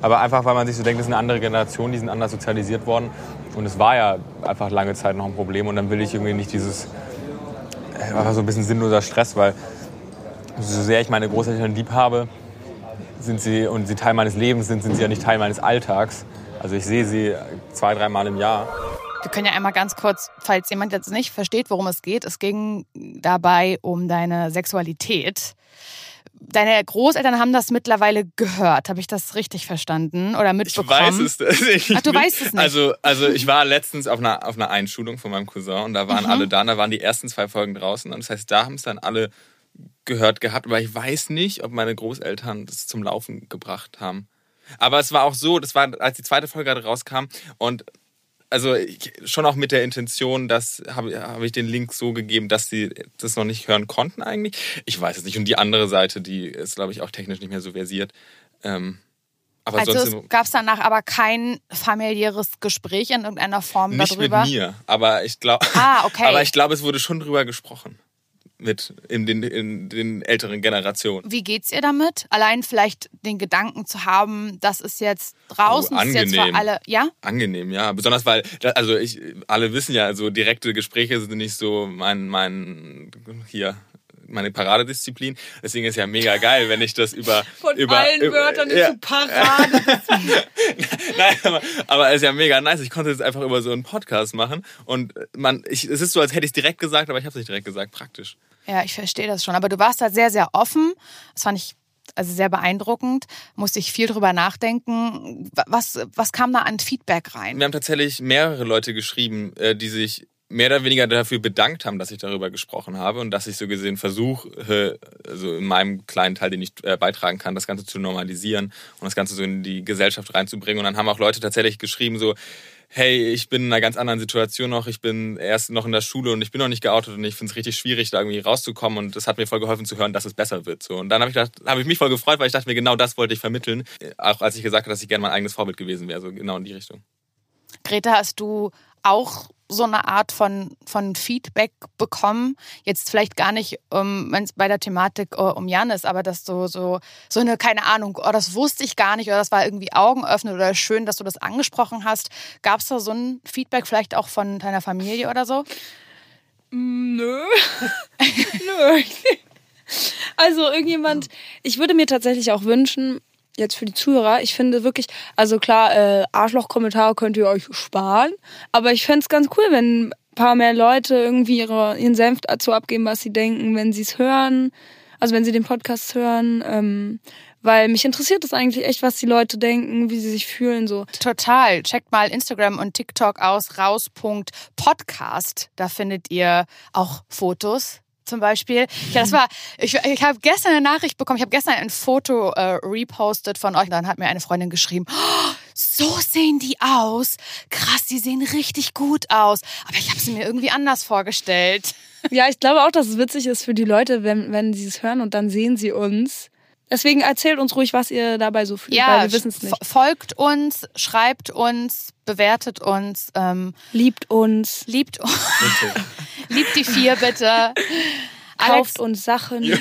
Aber einfach, weil man sich so denkt, das ist eine andere Generation, die sind anders sozialisiert worden. Und es war ja einfach lange Zeit noch ein Problem. Und dann will ich irgendwie nicht dieses. äh, Einfach so ein bisschen sinnloser Stress, weil so sehr ich meine Großeltern lieb habe, sind sie und sie Teil meines Lebens sind, sind sie ja nicht Teil meines Alltags. Also ich sehe sie zwei, dreimal im Jahr. Wir können ja einmal ganz kurz, falls jemand jetzt nicht versteht, worum es geht. Es ging dabei um deine Sexualität. Deine Großeltern haben das mittlerweile gehört. Habe ich das richtig verstanden oder Ich mitbekommen? weiß es tatsächlich Ach, du nicht. weißt es nicht. Also, also ich war letztens auf einer, auf einer Einschulung von meinem Cousin und da waren Mhm. alle da und da waren die ersten zwei Folgen draußen. Und das heißt, da haben es dann alle gehört gehabt. Aber ich weiß nicht, ob meine Großeltern das zum Laufen gebracht haben. Aber es war auch so, das war, als die zweite Folge gerade rauskam und also ich, schon auch mit der Intention, dass habe hab ich den Link so gegeben, dass sie das noch nicht hören konnten eigentlich. Ich weiß es nicht. Und die andere Seite, die ist, glaube ich, auch technisch nicht mehr so versiert. Ähm, aber also gab es danach aber kein familiäres Gespräch in irgendeiner Form nicht darüber. mit mir, aber ich glaube, Ah, okay. aber ich glaube, es wurde schon drüber gesprochen mit in den, in den älteren Generationen. Wie geht's ihr damit? Allein vielleicht den Gedanken zu haben, das ist jetzt draußen, Oh, das ist jetzt für angenehm. alle. Ja? Angenehm, ja. Besonders weil, also ich, alle wissen ja, so direkte Gespräche sind nicht so mein, mein, hier, meine Paradedisziplin. Deswegen ist ja mega geil, wenn ich das über Von über, allen über, Wörtern ist ja. so Parade. Nein, aber, aber es ist ja mega nice. Ich konnte das einfach über so einen Podcast machen und man, ich, es ist so, als hätte ich es direkt gesagt, aber ich habe es nicht direkt gesagt. Praktisch. Ja, ich verstehe das schon. Aber du warst da sehr, sehr offen. Das fand ich also sehr beeindruckend. Musste ich viel drüber nachdenken. Was, was kam da an Feedback rein? Wir haben tatsächlich mehrere Leute geschrieben, äh, die sich mehr oder weniger dafür bedankt haben, dass ich darüber gesprochen habe und dass ich so gesehen versuche, also in meinem kleinen Teil, den ich äh, beitragen kann, das Ganze zu normalisieren und das Ganze so in die Gesellschaft reinzubringen. Und dann haben auch Leute tatsächlich geschrieben, so, hey, ich bin in einer ganz anderen Situation noch, ich bin erst noch in der Schule und ich bin noch nicht geoutet und ich finde es richtig schwierig, da irgendwie rauszukommen und das hat mir voll geholfen zu hören, dass es besser wird. So. Und dann habe ich, habe ich mich voll gefreut, weil ich dachte mir, genau das wollte ich vermitteln, auch als ich gesagt habe, dass ich gerne mein eigenes Vorbild gewesen wäre, so genau in die Richtung. Greta, hast du auch so eine Art von, von Feedback bekommen? Jetzt vielleicht gar nicht, um, wenn es bei der Thematik äh, um Jan ist, aber dass du so, so eine, keine Ahnung, oh, das wusste ich gar nicht oder das war irgendwie Augenöffnend oder schön, dass du das angesprochen hast. Gab es da so ein Feedback vielleicht auch von deiner Familie oder so? Nö. Nö. Also irgendjemand, ich würde mir tatsächlich auch wünschen, jetzt für die Zuhörer, ich finde wirklich, also klar, äh, Arschloch-Kommentare könnt ihr euch sparen, aber ich fände es ganz cool, wenn ein paar mehr Leute irgendwie ihre, ihren Senf dazu abgeben, was sie denken, wenn sie es hören, also wenn sie den Podcast hören, ähm, weil mich interessiert das eigentlich echt, was die Leute denken, wie sie sich fühlen, so. Total. Checkt mal Instagram und TikTok aus, raus.podcast. Da findet ihr auch Fotos. Zum Beispiel. Ja, das war, ich, ich habe gestern eine Nachricht bekommen, ich habe gestern ein Foto äh, repostet von euch. Dann hat mir eine Freundin geschrieben, oh, so sehen die aus. Krass, die sehen richtig gut aus. Aber ich habe sie mir irgendwie anders vorgestellt. Ja, ich glaube auch, dass es witzig ist für die Leute, wenn, wenn sie es hören und dann sehen sie uns. Deswegen erzählt uns ruhig, was ihr dabei so fühlt, weil wir wissen es nicht. fo- folgt uns, schreibt uns, bewertet uns, ähm, liebt uns, liebt uns, liebt die vier bitte. Kauft uns Sachen.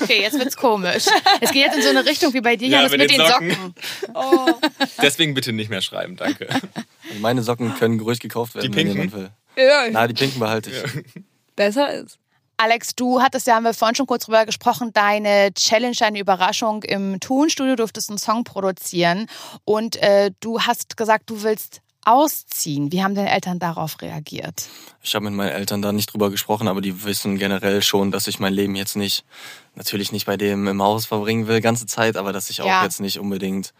Okay, jetzt wird's komisch. Es geht jetzt in so eine Richtung wie bei dir, Ja, Janis, mit mit, den den Socken. Socken. Oh. Deswegen bitte nicht mehr schreiben, danke. Also meine Socken können ruhig gekauft werden, Die wenn pinken? jemand will. Ja. Na, die pinken behalte ich. Besser ist. Alex, du hattest ja, haben wir vorhin schon kurz drüber gesprochen, deine Challenge, deine Überraschung im Tonstudio, durftest einen Song produzieren und äh, du hast gesagt, du willst ausziehen. Wie haben deine Eltern darauf reagiert? Ich habe mit meinen Eltern da nicht drüber gesprochen, aber die wissen generell schon, dass ich mein Leben jetzt nicht, natürlich nicht bei dem im Haus verbringen will, ganze Zeit, aber dass ich auch Ja. jetzt nicht unbedingt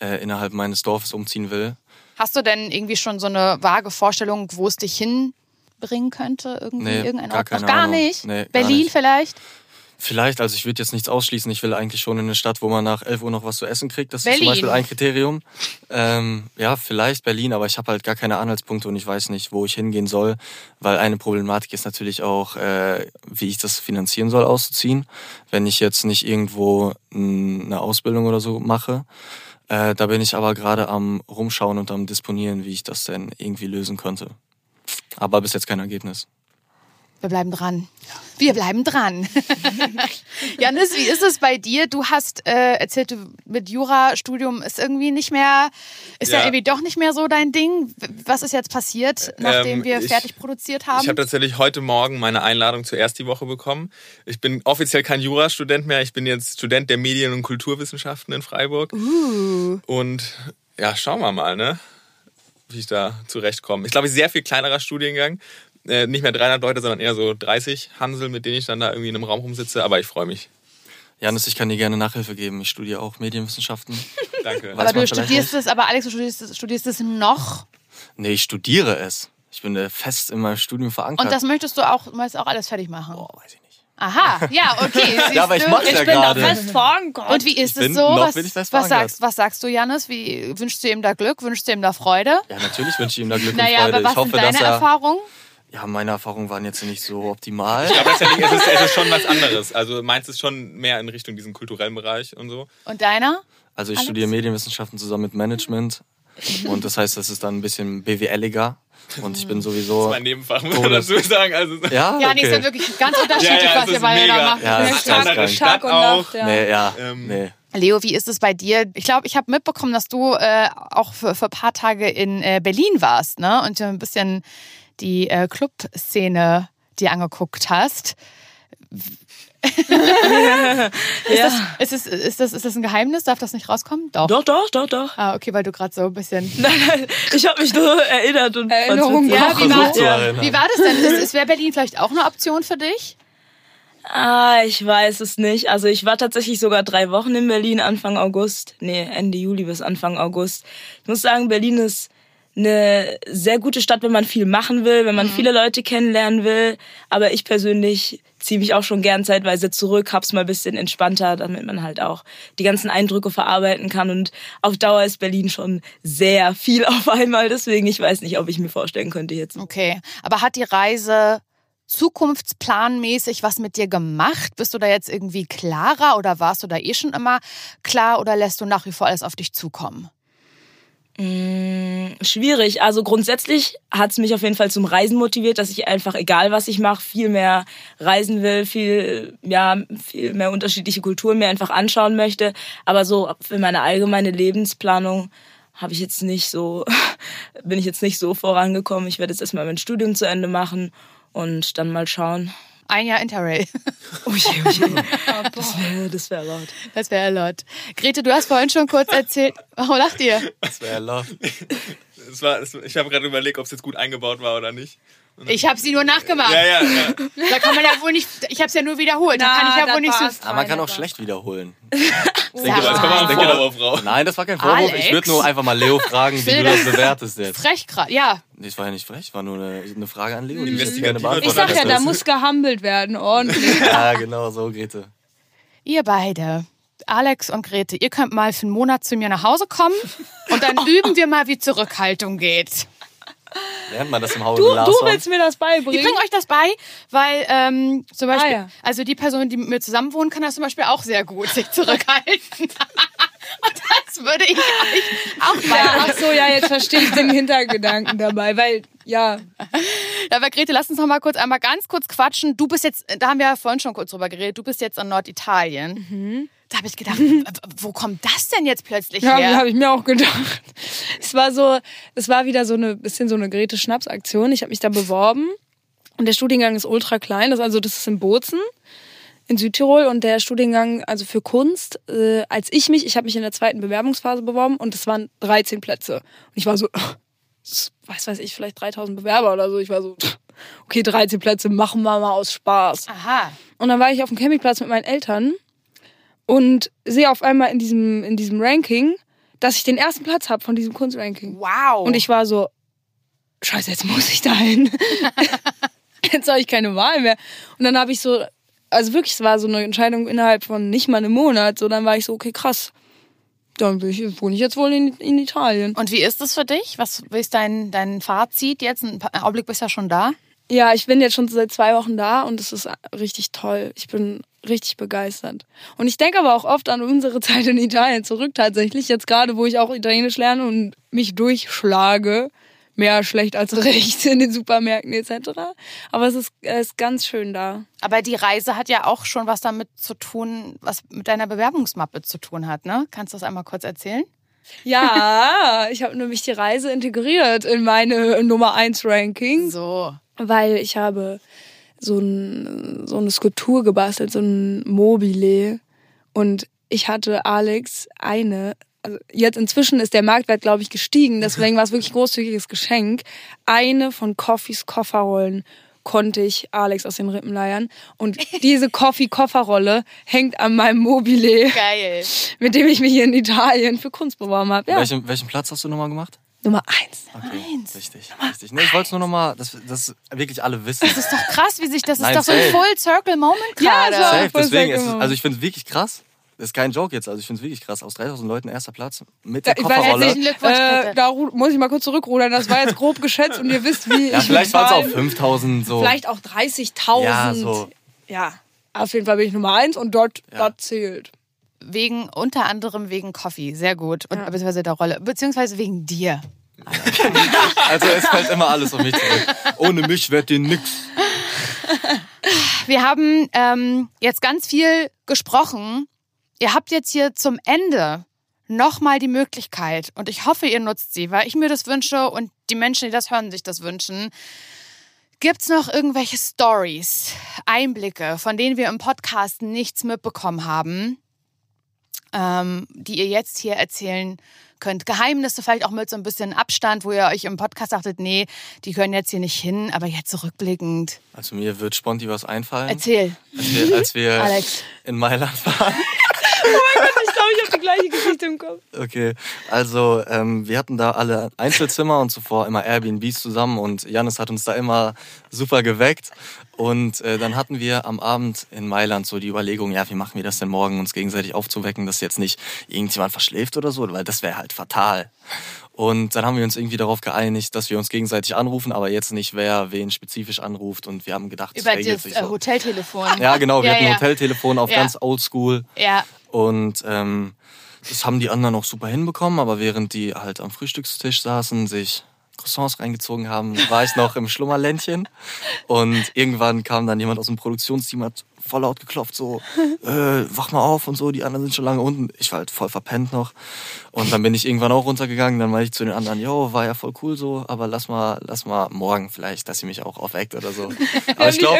äh, innerhalb meines Dorfes umziehen will. Hast du denn irgendwie schon so eine vage Vorstellung, wo es dich hinbringen könnte? Irgendwie Nee, irgendein gar Ort? Noch gar Ahnung. nicht? Nee, gar Berlin nicht. vielleicht? Vielleicht, also ich würde jetzt nichts ausschließen. Ich will eigentlich schon in eine Stadt, wo man nach 11 Uhr noch was zu essen kriegt. Das ist Berlin. zum Beispiel ein Kriterium. Ähm, ja, vielleicht Berlin, aber ich habe halt gar keine Anhaltspunkte und ich weiß nicht, wo ich hingehen soll, weil eine Problematik ist natürlich auch, äh, wie ich das finanzieren soll, auszuziehen. Wenn ich jetzt nicht irgendwo eine Ausbildung oder so mache. Äh, da bin ich aber gerade am Rumschauen und am Disponieren, wie ich das denn irgendwie lösen könnte. Aber bis jetzt kein Ergebnis. Wir bleiben dran. Wir bleiben dran. Janis, wie ist es bei dir? Du hast äh, erzählt, du mit Jurastudium ist irgendwie nicht mehr, ist ja. Ja. irgendwie doch nicht mehr so dein Ding. Was ist jetzt passiert, nachdem Ähm, wir ich- fertig produziert haben? Ich habe tatsächlich heute Morgen meine Einladung zur erst die Woche bekommen. Ich bin offiziell kein Jurastudent mehr. Ich bin jetzt Student der Medien- und Kulturwissenschaften in Freiburg. uh. Und ja, schauen wir mal, ne? Wie ich da zurechtkomme. Ich glaube, sehr viel kleinerer Studiengang. Äh, nicht mehr 300 Leute, sondern eher so 30 Hansel, mit denen ich dann da irgendwie in einem Raum rumsitze. Aber ich freue mich. Janis, ich kann dir gerne Nachhilfe geben. Ich studiere auch Medienwissenschaften. Danke. Weiß aber du studierst es, aber Alex, du studierst, studierst es noch. Nee, ich studiere es. Ich bin äh, fest in meinem Studium verankert. Und das möchtest du auch, möchtest auch alles fertig machen? Boah, weiß ich nicht. Aha, ja, okay. Ja, aber ich mach's ja Ich bin gerade. da fest verankert. Und wie ist Ich bin es so? noch- Was, bin ich fest was, sagst, was sagst du, Janis? Wie wünschst du ihm da Glück? Wünschst du ihm da Freude? Ja, natürlich wünsche ich ihm da Glück Naja, und Freude. aber was ich hoffe, sind deine dass er. Erfahrungen? Ja, meine Erfahrungen waren jetzt nicht so optimal. Ich glaube, tatsächlich ist es, es ist schon was anderes. Also meins ist schon mehr in Richtung diesen kulturellen Bereich und so. Und deiner? Also ich Alex? studiere Medienwissenschaften zusammen mit Management. Und das heißt, das ist dann ein bisschen BWLiger. Und ich bin sowieso. Das ist mein Nebenfach, muss man dazu sagen. Also, Ja, Ja, nee, ist ja okay. wirklich ganz unterschiedlich, Ja, ja, was ihr beide da macht. Ja, das ist Tag, geisteskrank. Tag und auch. Nacht, ja. Nee, ja, Ähm, nee. Leo, wie ist es bei dir? Ich glaube, ich habe mitbekommen, dass du äh, auch für, für ein paar Tage in äh, Berlin warst, ne? Und so ein bisschen die äh, Clubszene dir angeguckt hast. Ist, Ja. das, ist, das, ist, das, ist das ein Geheimnis? Darf das nicht rauskommen? Doch. Doch, doch, doch, doch. Ah, okay, weil du gerade so ein bisschen. Nein, nein, ich habe mich nur erinnert und Erinnerung. Ja, wie war, erinnern. wie war das denn? Ist, ist wäre Berlin vielleicht auch eine Option für dich? Ah, ich weiß es nicht. Also ich war tatsächlich sogar drei Wochen in Berlin Anfang August. Nee, Ende Juli bis Anfang August. Ich muss sagen, Berlin ist eine sehr gute Stadt, wenn man viel machen will, wenn man viele Leute kennenlernen will. Aber ich persönlich ziehe mich auch schon gern zeitweise zurück, hab's mal ein bisschen entspannter, damit man halt auch die ganzen Eindrücke verarbeiten kann. Und auf Dauer ist Berlin schon sehr viel auf einmal. Deswegen, ich weiß nicht, ob ich mir vorstellen könnte jetzt. Okay. Aber hat die Reise zukunftsplanmäßig was mit dir gemacht? Bist du da jetzt irgendwie klarer oder warst du da eh schon immer klar oder lässt du nach wie vor alles auf dich zukommen? Mm, Schwierig. Also grundsätzlich hat es mich auf jeden Fall zum Reisen motiviert, dass ich einfach, egal was ich mache, viel mehr reisen will, viel, ja, viel mehr unterschiedliche Kulturen mir einfach anschauen möchte. Aber so für meine allgemeine Lebensplanung habe ich jetzt nicht so, bin ich jetzt nicht so vorangekommen. Ich werde jetzt erstmal mein Studium zu Ende machen und dann mal schauen. Ein Jahr Interrail. Oh je, oh je. Das wäre das wär laut. Das wäre laut. Grete, du hast vorhin schon kurz erzählt. Warum lacht ihr? Das wäre war, es, ich habe gerade überlegt, ob es jetzt gut eingebaut war oder nicht. Ich habe sie nur nachgemacht. Ja, ja, ja. Da kann man ja wohl nicht. Ich habe es ja nur wiederholt. Da kann ich ja wohl nicht so. Aber man kann auch schlecht wiederholen. Ich denke, das kann man denke, Vorwurf raus. Nein, das war kein Vorwurf. Alex? Ich würde nur einfach mal Leo fragen, wie du das bewertest jetzt. Frech gerade. Ja. Nee, Das war ja nicht frech, war nur eine, eine Frage an Leo. Die ich gerne Ich sag ja, da muss gehumbelt werden, ordentlich. Ja, genau so, Grete. Ihr beide, Alex und Grete, ihr könnt mal für einen Monat zu mir nach Hause kommen und dann üben wir mal, wie Zurückhaltung geht. Lernt man das im Hause Du, du Larson? willst mir das Ich beibringen? bringe euch das bei, weil ähm, zum Beispiel, Ah, ja. also die Person, die mit mir zusammen wohnt, kann das zum Beispiel auch sehr gut, sich zurückhalten. und das würde ich euch auch Ja, beibringen. ach so, ja, jetzt verstehe ich den Hintergedanken dabei, weil, ja, Aber Grete, lass uns noch mal kurz einmal ganz kurz quatschen. Du bist jetzt, da haben wir ja vorhin schon kurz drüber geredet, du bist jetzt in Norditalien. Da habe ich gedacht, w- wo kommt das denn jetzt plötzlich ja her? habe ich mir auch gedacht. Es war so, es war wieder so eine bisschen so eine Grete Schnaps Aktion. Ich habe mich da beworben und der Studiengang ist ultra klein, das also das ist in Bozen in Südtirol und der Studiengang also für Kunst, äh, als ich mich, ich habe mich in der zweiten Bewerbungsphase beworben und es waren 13 Plätze und ich war so das- weiß weiß ich, vielleicht 3000 Bewerber oder so. Ich war so okay, 13 Plätze machen wir mal aus Spaß. Aha. Und dann war ich auf dem Campingplatz mit meinen Eltern und sehe auf einmal in diesem, in diesem Ranking, dass ich den ersten Platz habe von diesem Kunstranking. Wow. Und ich war so, scheiße, jetzt muss ich da hin. jetzt habe ich keine Wahl mehr. Und dann habe ich so, also wirklich, es war so eine Entscheidung innerhalb von nicht mal einem Monat. So, dann war ich so, okay, krass. Dann bin ich, wohne ich jetzt wohl in, in Italien. Und wie ist das für dich? Was ist dein, dein Fazit jetzt? Ein Augenblick bist du ja schon da. Ja, ich bin jetzt schon seit zwei Wochen da und es ist richtig toll. Ich bin richtig begeistert. Und ich denke aber auch oft an unsere Zeit in Italien zurück tatsächlich. Jetzt gerade, wo ich auch Italienisch lerne und mich durchschlage. Mehr schlecht als recht in den Supermärkten etc. Aber es ist, es ist ganz schön da. Aber die Reise hat ja auch schon was damit zu tun, was mit deiner Bewerbungsmappe zu tun hat, ne? Kannst du das einmal kurz erzählen? Ja, ich habe nämlich die Reise integriert in meine Nummer 1 Ranking. So. Weil ich habe so, ein, so eine Skulptur gebastelt, so ein Mobile. Und ich hatte Alex eine, also jetzt inzwischen ist der Marktwert, glaube ich, gestiegen, deswegen war es wirklich ein großzügiges Geschenk. Eine von Coffees Kofferrollen konnte ich Alex aus den Rippen leiern. Und diese Coffee-Kofferrolle hängt an meinem Mobile, Geil. mit dem ich mich hier in Italien für Kunst beworben habe. Ja. Welchen, welchen Platz hast du nochmal gemacht? Nummer eins. Okay, richtig, richtig. Nee, ich wollte es nur nochmal, dass, dass wirklich alle wissen. Das ist doch krass, wie sich das Nein, ist doch so ein. Full Circle Moment Ja, gerade. so. Safe, deswegen ist es, also ich finde es wirklich krass. Das ist kein Joke jetzt, also ich finde es wirklich krass. Aus 3000 Leuten erster Platz mit der Ich weiß Kofferrolle. äh, da muss ich mal kurz zurückrudern. Das war jetzt grob geschätzt und ihr wisst, wie ja, ich vielleicht waren es auch Zahlen- 5000 so. Vielleicht auch 30.000. Ja, so. Ja, auf jeden Fall bin ich Nummer eins und dort, Ja. das zählt. Wegen, unter anderem wegen Coffee. Sehr gut. Und, Beziehungsweise der Rolle. Beziehungsweise wegen dir. Also es fällt immer alles auf mich zurück. Ohne mich wird dir nix. Wir haben ähm, jetzt ganz viel gesprochen. Ihr habt jetzt hier zum Ende nochmal die Möglichkeit, und ich hoffe, ihr nutzt sie, weil ich mir das wünsche und die Menschen, die das hören, sich das wünschen, Gibt's noch irgendwelche Stories, Einblicke, von denen wir im Podcast nichts mitbekommen haben, ähm, die ihr jetzt hier erzählen könnt? Geheimnisse vielleicht auch mit so ein bisschen Abstand, wo ihr euch im Podcast dachtet, nee, die können jetzt hier nicht hin, aber jetzt zurückblickend. Also mir wird sponti was einfallen. Erzähl. Als wir, als wir in Mailand waren. Ich glaube, ich habe die gleiche Geschichte im Kopf. Okay, also ähm, wir hatten da alle Einzelzimmer und zuvor immer Airbnbs zusammen und Janis hat uns da immer super geweckt. Und äh, dann hatten wir am Abend in Mailand so die Überlegung, ja, wie machen wir das denn morgen, uns gegenseitig aufzuwecken, dass jetzt nicht irgendjemand verschläft oder so, weil das wäre halt fatal. Und dann haben wir uns irgendwie darauf geeinigt, dass wir uns gegenseitig anrufen, aber jetzt nicht, wer wen spezifisch anruft. Und wir haben gedacht, es Über regelt das sich äh, so. Hoteltelefon. Ja, genau, wir Ja, hatten ein ja. Hoteltelefon auf Ja. ganz oldschool. Ja. Und ähm, das haben die anderen auch super hinbekommen, aber während die halt am Frühstückstisch saßen, sich Croissants reingezogen haben, war ich noch im Schlummerländchen. Und irgendwann kam dann jemand aus dem Produktionsteam, hat voll laut geklopft, so, äh, wach mal auf und so, die anderen sind schon lange unten. Ich war halt voll verpennt noch. Und dann bin ich irgendwann auch runtergegangen, dann meinte ich zu den anderen, yo, war ja voll cool so, aber lass mal, lass mal morgen vielleicht, dass ihr mich auch aufweckt oder so. Aber ich glaube,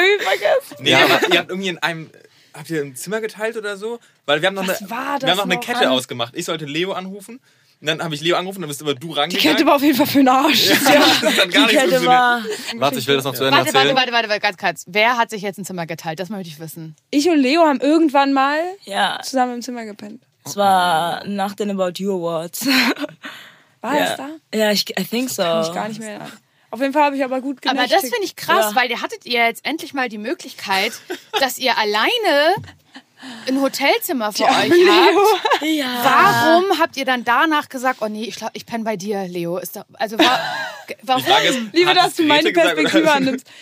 Nee, Ja, aber ihr habt irgendwie in einem. Habt ihr ein Zimmer geteilt oder so? Weil wir haben noch, Was eine, war das wir haben noch eine noch Kette an- ausgemacht. Ich sollte Leo anrufen. Und dann habe ich Leo angerufen, dann bist immer du Die rangegangen. Kette war auf jeden Fall für den Arsch. Ja, das gar Die nicht Kette war. warte, ich will das noch zu Ende Warte, warte, erzählen. warte, warte, warte, ganz kurz. Wer hat sich jetzt ein Zimmer geteilt? Das möchte ich wissen. Ich und Leo haben irgendwann mal Ja, zusammen im Zimmer gepennt. es war nach den About You Awards. War ja. es da? Ja, ich I think so. Kann ich gar nicht mehr. Auf jeden Fall habe ich aber gut Aber genächtigt. das finde ich krass, Ja. weil ihr hattet ihr jetzt endlich mal die Möglichkeit, dass ihr alleine ein Hotelzimmer für euch habt. Ja. Warum habt ihr dann danach gesagt, oh nee, ich, glaub, ich penne bei dir, Leo? Ist doch, also wa warum? Ist, Liebe, dass du meine Grete gesagt? Perspektive annimmst.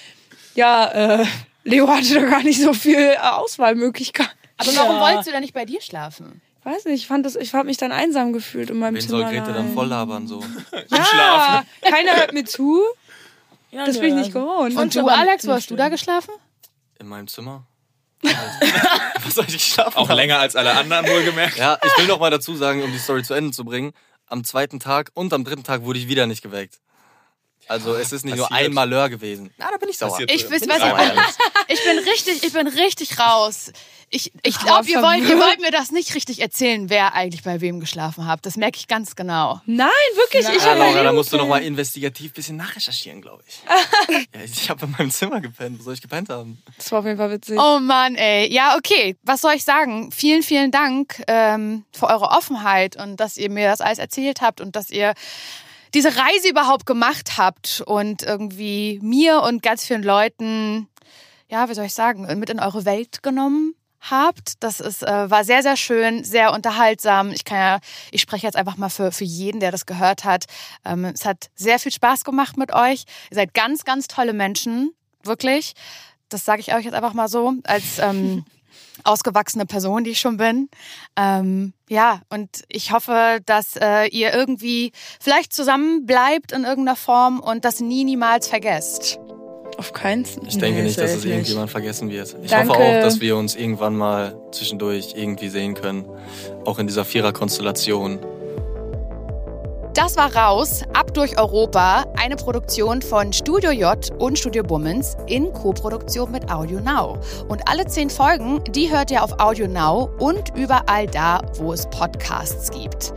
Ja, äh, Leo hatte da gar nicht so viel äh, Auswahlmöglichkeit. Aber warum Ja. wolltest du dann nicht bei dir schlafen? Weiß nicht, ich fand das, ich habe mich dann einsam gefühlt in meinem Wen Zimmer. soll Grete dann voll labern so? Ja, keiner hört mir zu. Ja, Das bin ich nicht also- gewohnt. Und du, Alex, wo hast du da geschlafen? In meinem Zimmer? Was soll ich geschlafen Auch länger als alle anderen wohlgemerkt. Ja, ich will noch mal dazu sagen, um die Story zu Ende zu bringen. Am zweiten Tag und am dritten Tag wurde ich wieder nicht geweckt. Also es ist nicht nur Passiert. ein Malheur gewesen. Na, da bin ich sauer. Passiert. Ich, weiß, Bin weiß, ich bin richtig, ich bin richtig raus. Ich, ich glaube, ihr wollt, ihr wollt mir das nicht richtig erzählen, wer eigentlich bei wem geschlafen hat. Das merke ich ganz genau. Nein, wirklich, ich Ja, Laura, da musst du noch mal investigativ ein bisschen nachrecherchieren, glaube ich. ja, ich habe in meinem Zimmer gepennt. Wo soll ich gepennt haben? Das war auf jeden Fall witzig. Oh Mann, ey. Ja, okay. Was soll ich sagen? Vielen, vielen Dank ähm, für eure Offenheit und dass ihr mir das alles erzählt habt und dass ihr diese Reise überhaupt gemacht habt und irgendwie mir und ganz vielen Leuten, ja, wie soll ich sagen, mit in eure Welt genommen habt. Das ist, äh, war sehr, sehr schön, sehr unterhaltsam. Ich kann ja, ich spreche jetzt einfach mal für, für jeden, der das gehört hat. Ähm, es hat sehr viel Spaß gemacht mit euch. Ihr seid ganz, ganz tolle Menschen, wirklich. Das sage ich euch jetzt einfach mal so, als ähm, ausgewachsene Person, die ich schon bin. Ähm, ja, und ich hoffe, dass äh, ihr irgendwie vielleicht zusammen bleibt in irgendeiner Form und das nie, niemals vergesst. Auf keinen Fall. Ich denke Nee, nicht, dass es nicht. irgendjemand vergessen wird. Ich Danke. hoffe auch, dass wir uns irgendwann mal zwischendurch irgendwie sehen können. Auch in dieser Vierer-Konstellation. Das war raus, ab durch Europa, eine Produktion von Studio J und Studio Bummens in Koproduktion mit Audio Now. Und alle zehn Folgen, die hört ihr auf Audio Now und überall da, wo es Podcasts gibt.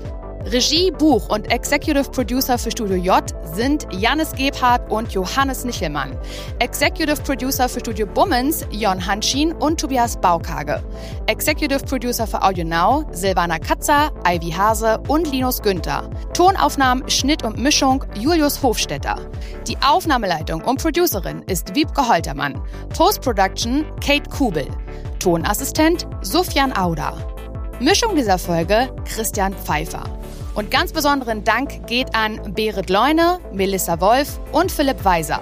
Regie, Buch und Executive Producer für Studio J sind Jannis Gebhardt und Johannes Nichelmann. Executive Producer für Studio Bummens Jon Hanschin und Tobias Baukage. Executive Producer für Audio Now Silvana Katzer, Ivy Hase und Linus Günther. Tonaufnahmen, Schnitt und Mischung Julius Hofstetter. Die Aufnahmeleitung und Producerin ist Wiebke Holtermann. Post-Production Kate Kubel. Tonassistent Sufjan Auda. Mischung dieser Folge Christian Pfeiffer. Und ganz besonderen Dank geht an Berit Leune, Melissa Wolf und Philipp Weiser.